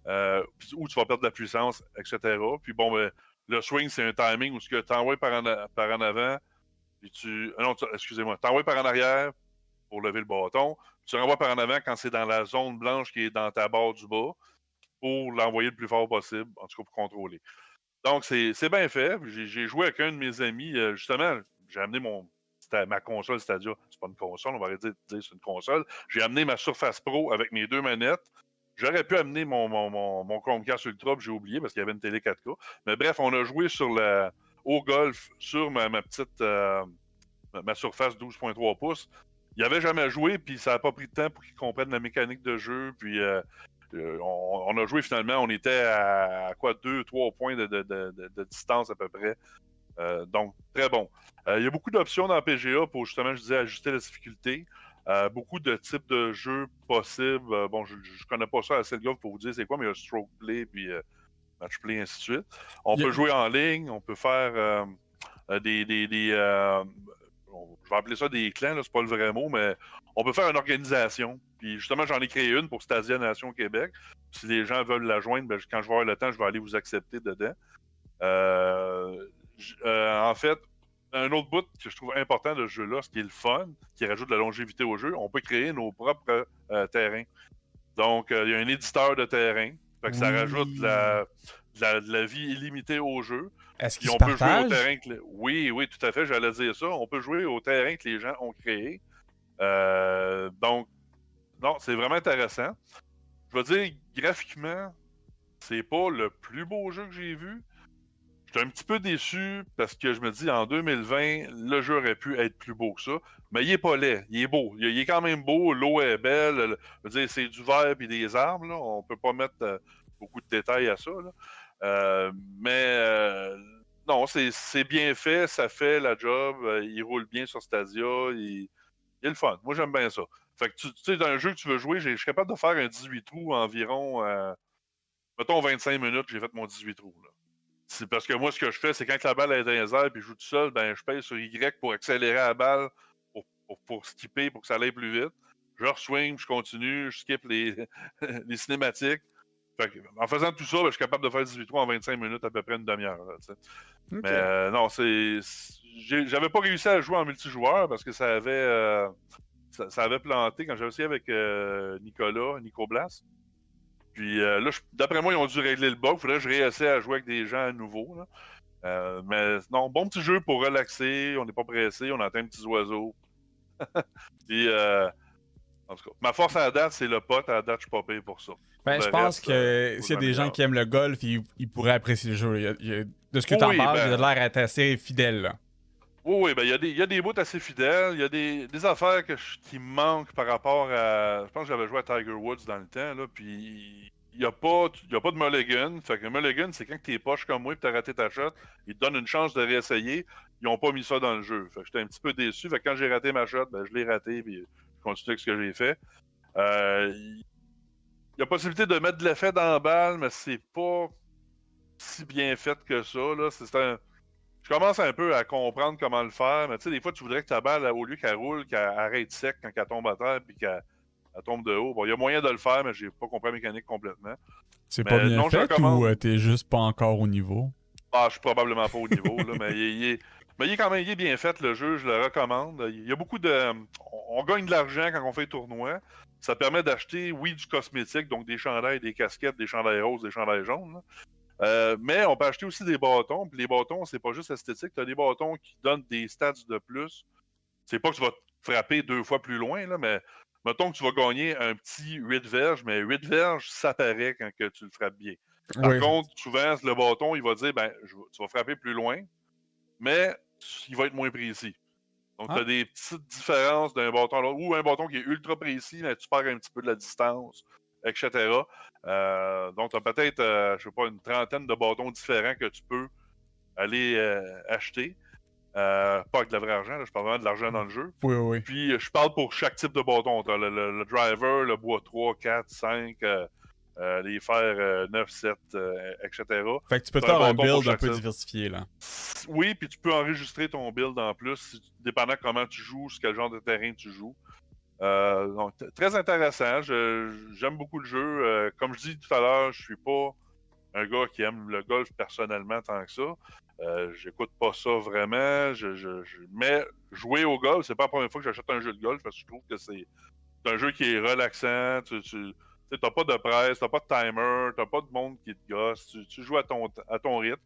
Euh, ou tu vas perdre de la puissance, etc. Puis bon, ben, le swing, c'est un timing où tu envoies par en, par en avant, puis tu. euh, Non, excusez-moi, tu par en arrière pour lever le bâton. Tu renvoies par en avant quand c'est dans la zone blanche qui est dans ta barre du bas pour l'envoyer le plus fort possible, en tout cas pour contrôler. Donc, c'est bien fait. J'ai joué avec un de mes amis, euh, justement, j'ai amené mon. Ma console Stadia. C'est pas une console, on va arrêter de c'est une console. J'ai amené ma Surface Pro avec mes deux manettes. J'aurais pu amener mon, mon, mon, mon Ultra, j'ai oublié parce qu'il y avait une télé 4K. Mais bref, on a joué sur au golf sur ma, ma petite euh, ma- Surface 12.3 pouces. Il avait jamais joué, puis ça n'a pas pris de temps pour qu'il comprenne la mécanique de jeu. Puis euh, euh, on, a joué finalement, on était à, quoi, deux, trois points de, de- de- distance à peu près. Donc, très bon. Il y a beaucoup d'options dans PGA pour justement, je disais, ajuster la difficulté. Euh, beaucoup de types de jeux possibles. Euh, bon, je, je connais pas ça assez le golf pour vous dire c'est quoi, mais il y a stroke play puis euh, match play, ainsi de suite. On peut jouer en ligne, on peut faire euh, des. des, des, on- je vais appeler ça des clans, c'est pas le vrai mot, mais on peut faire une organisation. Puis justement, j'en ai créé une pour Stadia Nation Québec. Si les gens veulent la joindre, ben, quand je vais avoir le temps, je vais aller vous accepter dedans. En fait, un autre bout que je trouve important de ce jeu-là, ce qui est le fun, qui rajoute de la longévité au jeu, on peut créer nos propres euh, terrains. Donc, euh, il y a un éditeur de terrain. Fait que ça rajoute de la, de la- de la vie illimitée au jeu. Est-ce Puis qu'ils on se peut jouer au terrain que... les- Oui, oui, tout à fait, j'allais dire ça. On peut jouer au terrain que les gens ont créé. Euh, donc, non, c'est vraiment intéressant. Je veux dire, graphiquement, c'est pas le plus beau jeu que j'ai vu. J'étais un petit peu déçu parce que je me dis, en 2020, le jeu aurait pu être plus beau que ça. Mais il est pas laid, il est beau. Il est quand même beau, l'eau est belle. c'est du verre et des arbres. Là. On peut pas mettre euh, beaucoup de détails à ça. Euh, mais euh, non, c'est bien fait, ça fait la job. il roule bien sur Stadia. Il, est le fun. Moi, j'aime bien ça. Fait que tu sais, dans un jeu que tu veux jouer, je suis capable de faire un 18 trous environ, euh, mettons 25 minutes, j'ai fait mon 18 trous. C'est parce que moi, ce que je fais, c'est quand la balle est dans les airs et je joue tout seul, ben, je paye sur Y pour accélérer la balle, pour, pour, pour skipper, pour que ça aille plus vite. Je re-swing, je continue, je skip les, les cinématiques. Fait que, en faisant tout ça, ben, je suis capable de faire 18 trous en 25 minutes, à peu près une demi-heure. Mais euh, non, c'est. J'avais pas réussi à jouer en multijoueur parce que ça avait. euh, ça, ça avait planté quand j'avais essayé avec euh, Nicolas, Nico Blas. Puis euh, là, d'après moi, ils ont dû régler le bug. Faudrait que je réessaie à jouer avec des gens à nouveau. là. Euh, mais non, bon petit jeu pour relaxer. On n'est pas pressé. On entend petits oiseaux. Puis, euh, en tout cas, ma force à la date, c'est le pote. À la date, je suis pas payé pour ça. Ben, je pense reste, que s'il y a des gens qui aiment le golf, ils, ils pourraient apprécier le jeu. Il y a- il y a- de ce que tu en Oui, parles, ben- il a l'air d'être assez fidèle. Là. Oui, oui, ben il y, a des- y a des bouts assez fidèles. Il y a des, des affaires qui manquent par rapport à. Je pense que j'avais joué à Tiger Woods dans le temps, là, puis il n'y a, pas- a pas de mulligan. Fait que mulligan, c'est quand t'es poche comme moi et t'as raté ta shot, ils te donnent une chance de réessayer. Ils n'ont pas mis ça dans le jeu. Fait que j'étais un petit peu déçu. Fait que quand j'ai raté ma shot, ben, je l'ai raté, puis je continue avec ce que j'ai fait. Euh, Il il y a possibilité de mettre de l'effet dans la balle, mais c'est pas si bien fait que ça. Là. C'est un je commence un peu à comprendre comment le faire, mais tu sais, des fois, tu voudrais que ta balle, au lieu qu'elle roule, qu'elle arrête sec quand elle tombe à terre puis qu'elle elle tombe de haut. Bon, il y a moyen de le faire, mais j'ai pas compris la mécanique complètement. C'est pas bien non, fait recommande. ou euh, t'es juste pas encore au niveau? Ah, je suis probablement pas au niveau, là, mais il, est- mais il est quand même il est bien fait, le jeu, je le recommande. Il y a beaucoup de. On, gagne de l'argent quand on fait tournoi. Ça permet d'acheter, oui, du cosmétique, donc des chandails, des casquettes, des chandails roses, des chandails jaunes. là. Euh, mais on peut acheter aussi des bâtons. Puis les bâtons, c'est pas juste esthétique. Tu as des bâtons qui donnent des stats de plus. C'est pas que tu vas frapper deux fois plus loin, là, mais mettons que tu vas gagner un petit 8 verges, mais 8 verges, ça paraît quand que tu le frappes bien. Par Oui. contre, souvent, le bâton, il va dire ben, je tu vas frapper plus loin, mais il va être moins précis. Donc, Ah. tu as des petites différences d'un bâton à l'autre, ou un bâton qui est ultra précis, mais tu perds un petit peu de la distance, etc. Euh, donc, tu as peut-être, euh, je sais pas, une trentaine de bâtons différents que tu peux aller euh, acheter. Euh, pas avec de la vraie argent, là, je parle vraiment de l'argent dans le jeu. Oui, oui. Puis, je parle pour chaque type de bâton. Tu as le, le- le driver, le bois 3, 4, 5, euh, euh, les faire 9, 7, etc. Fait que tu peux faire un build un peu diversifié là. Oui, puis tu peux enregistrer ton build en plus, dépendant comment tu joues, sur quel genre de terrain tu joues. Donc, très intéressant. J'aime beaucoup le jeu. comme je dis tout à l'heure, je suis pas un gars qui aime le golf personnellement tant que ça. Euh, j'écoute pas ça vraiment. Je, Mais jouer au golf, c'est pas la première fois que j'achète un jeu de golf parce que je trouve que c'est un jeu qui est relaxant. Tu, tu t'as pas de presse, t'as pas de timer, t'as pas de monde qui te gosse. Tu, joues à ton, à ton rythme.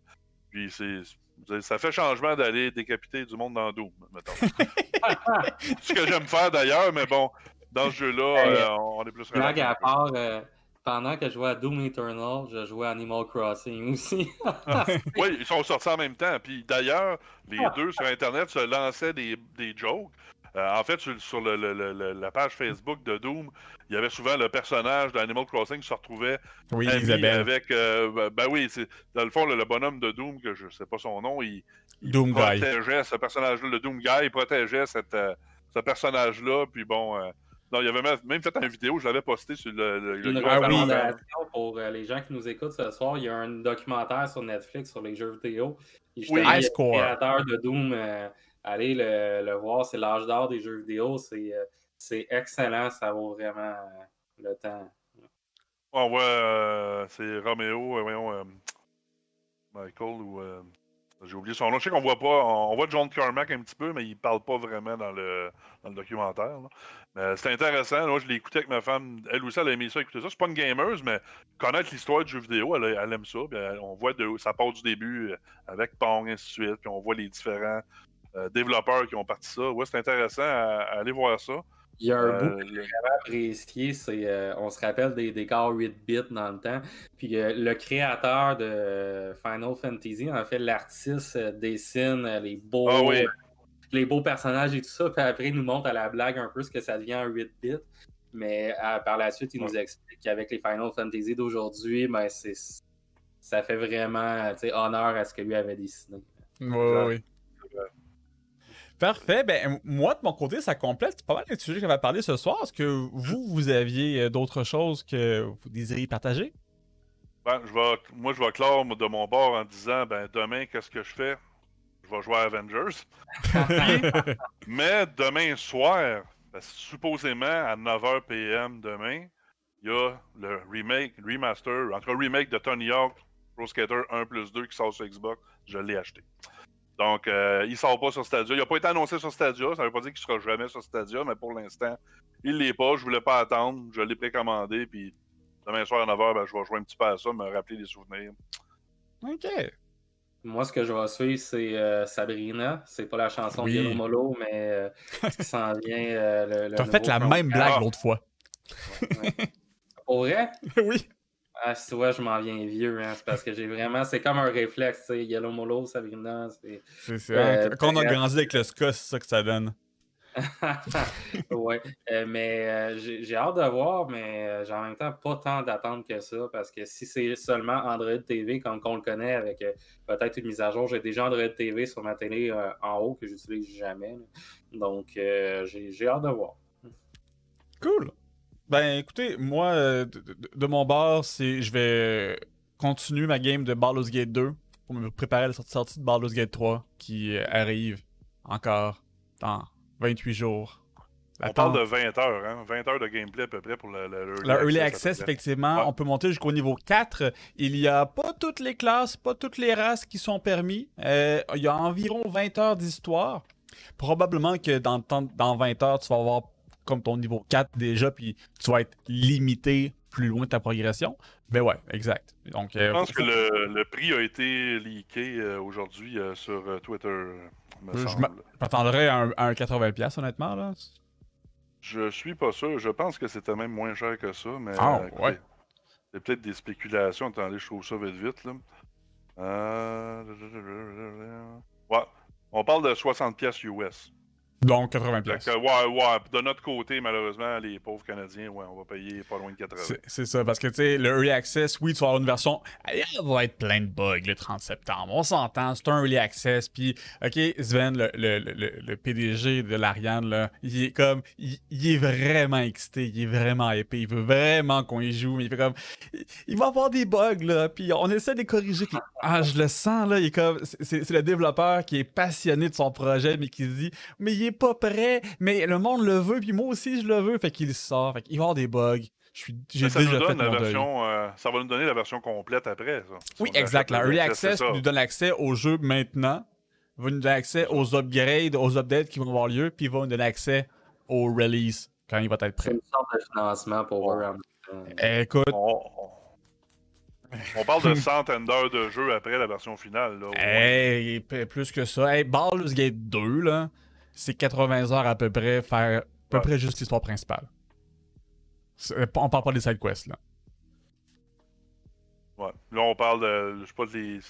Puis c'est. Ça fait changement d'aller décapiter du monde dans Doom, mettons. ce que j'aime faire d'ailleurs, mais bon, dans ce jeu-là, euh, on est plus relaxé. à part, euh, pendant que je jouais à Doom Eternal, je jouais à Animal Crossing aussi. oui, ils sont sortis en même temps. Puis d'ailleurs, les ah. deux sur Internet se lançaient des, des jokes. Euh, en fait, sur, le, la page Facebook de Doom, il y avait souvent le personnage d'Animal Crossing qui se retrouvait oui, avec. Euh, ben, ben oui, c'est dans le fond le, bonhomme de Doom que je sais pas son nom, il, Doom protégeait ce personnage-là, le Doom Guy, il protégeait cette, euh, ce personnage-là. Puis bon, non, il y avait même fait une vidéo, je l'avais posté sur le. le, une recommandation pour euh, les gens qui nous écoutent ce soir. Il y a un documentaire sur Netflix sur les jeux vidéo. Oui, le créateur de Doom. Euh, allez le, voir, c'est l'âge d'or des jeux vidéo. Euh, c'est excellent, ça vaut vraiment le temps. On voit, c'est Roméo, voyons, Michael ou. J'ai oublié son nom. Je sais qu'on voit pas. On voit John Carmack un petit peu, mais il parle pas vraiment dans le, dans le documentaire. c'est intéressant. Moi, je l'ai écouté avec ma femme. Elle aussi, elle a aimé ça, écouter ça. C'est pas une gameuse, mais connaître l'histoire du jeu vidéo, elle, aime ça. on voit de, ça part du début euh, avec Pong, ainsi de suite. Puis on voit les différents euh, développeurs qui ont parti ça. Ouais, c'est intéressant à, aller voir ça. Il y a un bout que j'ai vraiment apprécié, c'est euh, on se rappelle des décors 8 bits dans le temps. Puis le créateur de Final Fantasy, en fait, l'artiste dessine les beaux ah les beaux personnages et tout ça. Puis après, il nous montre à la blague un peu ce que ça devient en 8 bits. Mais par la suite, il nous explique qu'avec les Final Fantasy d'aujourd'hui, ben, ça fait vraiment honneur à ce que lui avait dessiné. Oui, oui. Parfait. Ben, moi, de mon côté, ça complète pas mal les sujets qu'on va parler ce soir. Est-ce que vous, vous aviez euh, d'autres choses que vous désirez partager? Ben, je vais, moi, je vais clore de mon bord en disant ben, demain, qu'est-ce que je fais? Je vais jouer à Avengers. mais demain soir, ben, supposément à 9h PM demain, il y a le remake, remaster, en tout cas, remake de Tony Hawk Pro Skater 1 plus 2 qui sort sur Xbox. Je l'ai acheté. Donc, euh, il ne sort pas sur Stadia. Il n'a pas été annoncé sur Stadia. Ça ne veut pas dire qu'il ne sera jamais sur Stadia, mais pour l'instant, il ne l'est pas. Je ne voulais pas attendre. Je l'ai précommandé. Puis demain soir à 9h, ben, je vais jouer un petit peu à ça, me rappeler des souvenirs. OK. Moi, ce que je vais suivre, c'est euh, Sabrina. C'est pas la chanson de Yellow Molo, mais euh, ce qui s'en vient. Euh, le, as fait la même blague l'autre fois. Pour vrai? oui. Ah, tu vois, je m'en viens vieux, hein, c'est parce que j'ai vraiment, c'est comme un réflexe, tu sais, Yellow Molo, Sabrina, c'est... C'est euh, quand on a grandi avec le ska, c'est ça que ça donne. ouais, euh, mais euh, j'ai hâte de voir, mais j'ai en même temps pas tant d'attente que ça, parce que si c'est seulement Android TV, comme on le connaît, avec peut-être une mise à jour, j'ai déjà Android TV sur ma télé en haut que j'utilise jamais, donc j'ai hâte de voir. Cool! Ben écoutez, moi, euh, de, mon bord, c'est je vais continuer ma game de Baldur's Gate 2 pour me préparer à la sortie de Baldur's Gate 3 qui euh, arrive encore dans 28 jours. On parle de 20 heures, hein? 20 heures de gameplay à peu près pour le, le, early, access. effectivement. On peut monter jusqu'au niveau 4. Il n'y a pas toutes les classes, pas toutes les races qui sont permis. Euh, il y a environ 20 heures d'histoire. Probablement que dans, dans 20 heures, tu vas avoir comme ton niveau 4 déjà, puis tu vas être limité plus loin de ta progression. Ben ouais, exact. Donc, je euh, pense que le, prix a été leaké euh, aujourd'hui euh, sur Twitter. je m'attendrais à, un 80$, honnêtement. Là. Je suis pas sûr. Je pense que c'était même moins cher que ça, mais. Ah, ouais. C'est peut-être des spéculations. Attendez, je trouve ça vite vite. Là. Ouais. On parle de 60$ US. Donc 80 pièces. ouais, ouais. De notre côté, malheureusement, les pauvres Canadiens, ouais, on va payer pas loin de 80. C'est ça, parce que tu sais, le Early Access, oui, tu vas avoir une version. Elle va être plein de bugs le 30 septembre. On s'entend, c'est un Early Access. Puis, OK, Sven, le, le, le, le PDG de l'Ariane, là, il est comme. Il, est vraiment excité, il est vraiment épais. Il veut vraiment qu'on y joue, mais il fait comme. Il va avoir des bugs, là. Puis on essaie de les corriger. Ah, je le sens, là. Il est comme. C'est le développeur qui est passionné de son projet, mais qui se dit, mais il est pas prêt, mais le monde le veut, puis moi aussi je le veux, fait qu'il sort, fait qu'il va y avoir des bugs. J'ai ça déjà fait la version, euh, ça va nous donner la version complète après. Ça. Oui, exact. La Early Access nous donne accès au jeu maintenant, va nous donner accès aux upgrades, aux updates qui vont avoir lieu, puis va nous donner accès au release quand il va être prêt. C'est une sorte de financement pour. Eh, écoute. On, parle de centaines d'heures de jeu après la version finale. Là, hey, plus que ça. Hey, Baldur's Gate 2, là c'est 80 heures à peu près, faire à peu près juste l'histoire principale. On parle pas des side quests, là. Ouais. Là, on parle de. Je sais pas, les,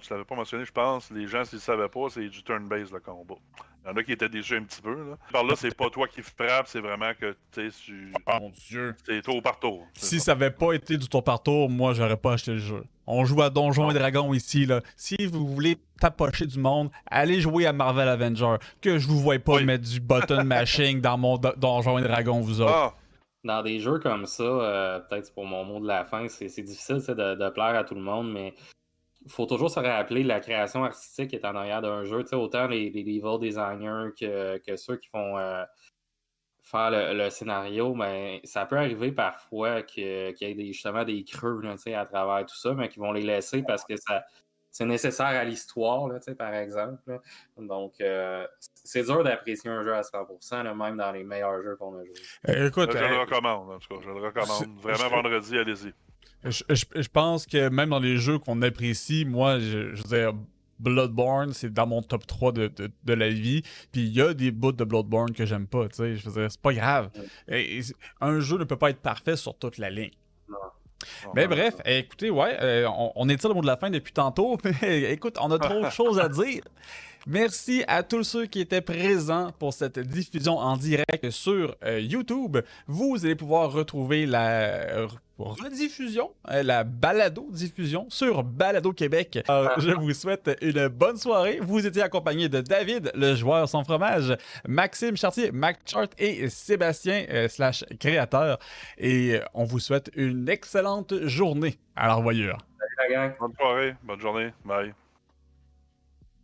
tu l'avais pas mentionné, je pense. Les gens, s'ils savaient pas, c'est du turn-based le combat. Il y en a qui étaient déçus un petit peu. Là. Par là, c'est pas toi qui frappe, c'est vraiment que tu sais, tu. Oh mon dieu. C'est tour par tour. Si ça. avait pas été du tour par tour, moi, j'aurais pas acheté le jeu. On joue à Donjons et Dragons ici. Là. Si vous voulez tapocher du monde, allez jouer à Marvel Avenger. Que je vous vois pas mettre du button mashing dans mon Donjons et Dragons, vous autres. Ah dans des jeux comme ça, euh, peut-être pour mon mot de la fin, c'est difficile de, plaire à tout le monde, mais il faut toujours se rappeler la création artistique est en arrière d'un jeu. autant les, les level designers que, ceux qui font euh, faire le, scénario, mais ça peut arriver parfois qu'il y ait justement des creux à travers tout ça, mais qui vont les laisser parce que ça, c'est nécessaire à l'histoire, par exemple. Donc, euh, c'est dur d'apprécier un jeu à 100%, même dans les meilleurs jeux qu'on a joués. Euh, écoute, je le recommande, en tout cas. Je le recommande. Vraiment, vendredi, allez-y. Je, pense que même dans les jeux qu'on apprécie, moi, je, je veux dire, Bloodborne, c'est dans mon top 3 de, de, la vie. Puis il y a des bouts de Bloodborne que j'aime pas, tu sais. Je veux dire, c'est pas grave. un jeu ne peut pas être parfait sur toute la ligne. Mais bref, écoutez, ouais, euh, on, on est le mot de la fin depuis tantôt, mais écoute, on a trop de choses à dire. Merci à tous ceux qui étaient présents pour cette diffusion en direct sur euh, YouTube. Vous allez pouvoir retrouver la rediffusion, euh, la balado-diffusion sur Balado Québec. je vous souhaite une bonne soirée. Vous étiez accompagné de David, le joueur sans fromage, Maxime Chartier, MacChart et Sébastien, euh, slash créateur. Et on vous souhaite une excellente journée à la revoyure. Bonne soirée, bonne journée. Bye.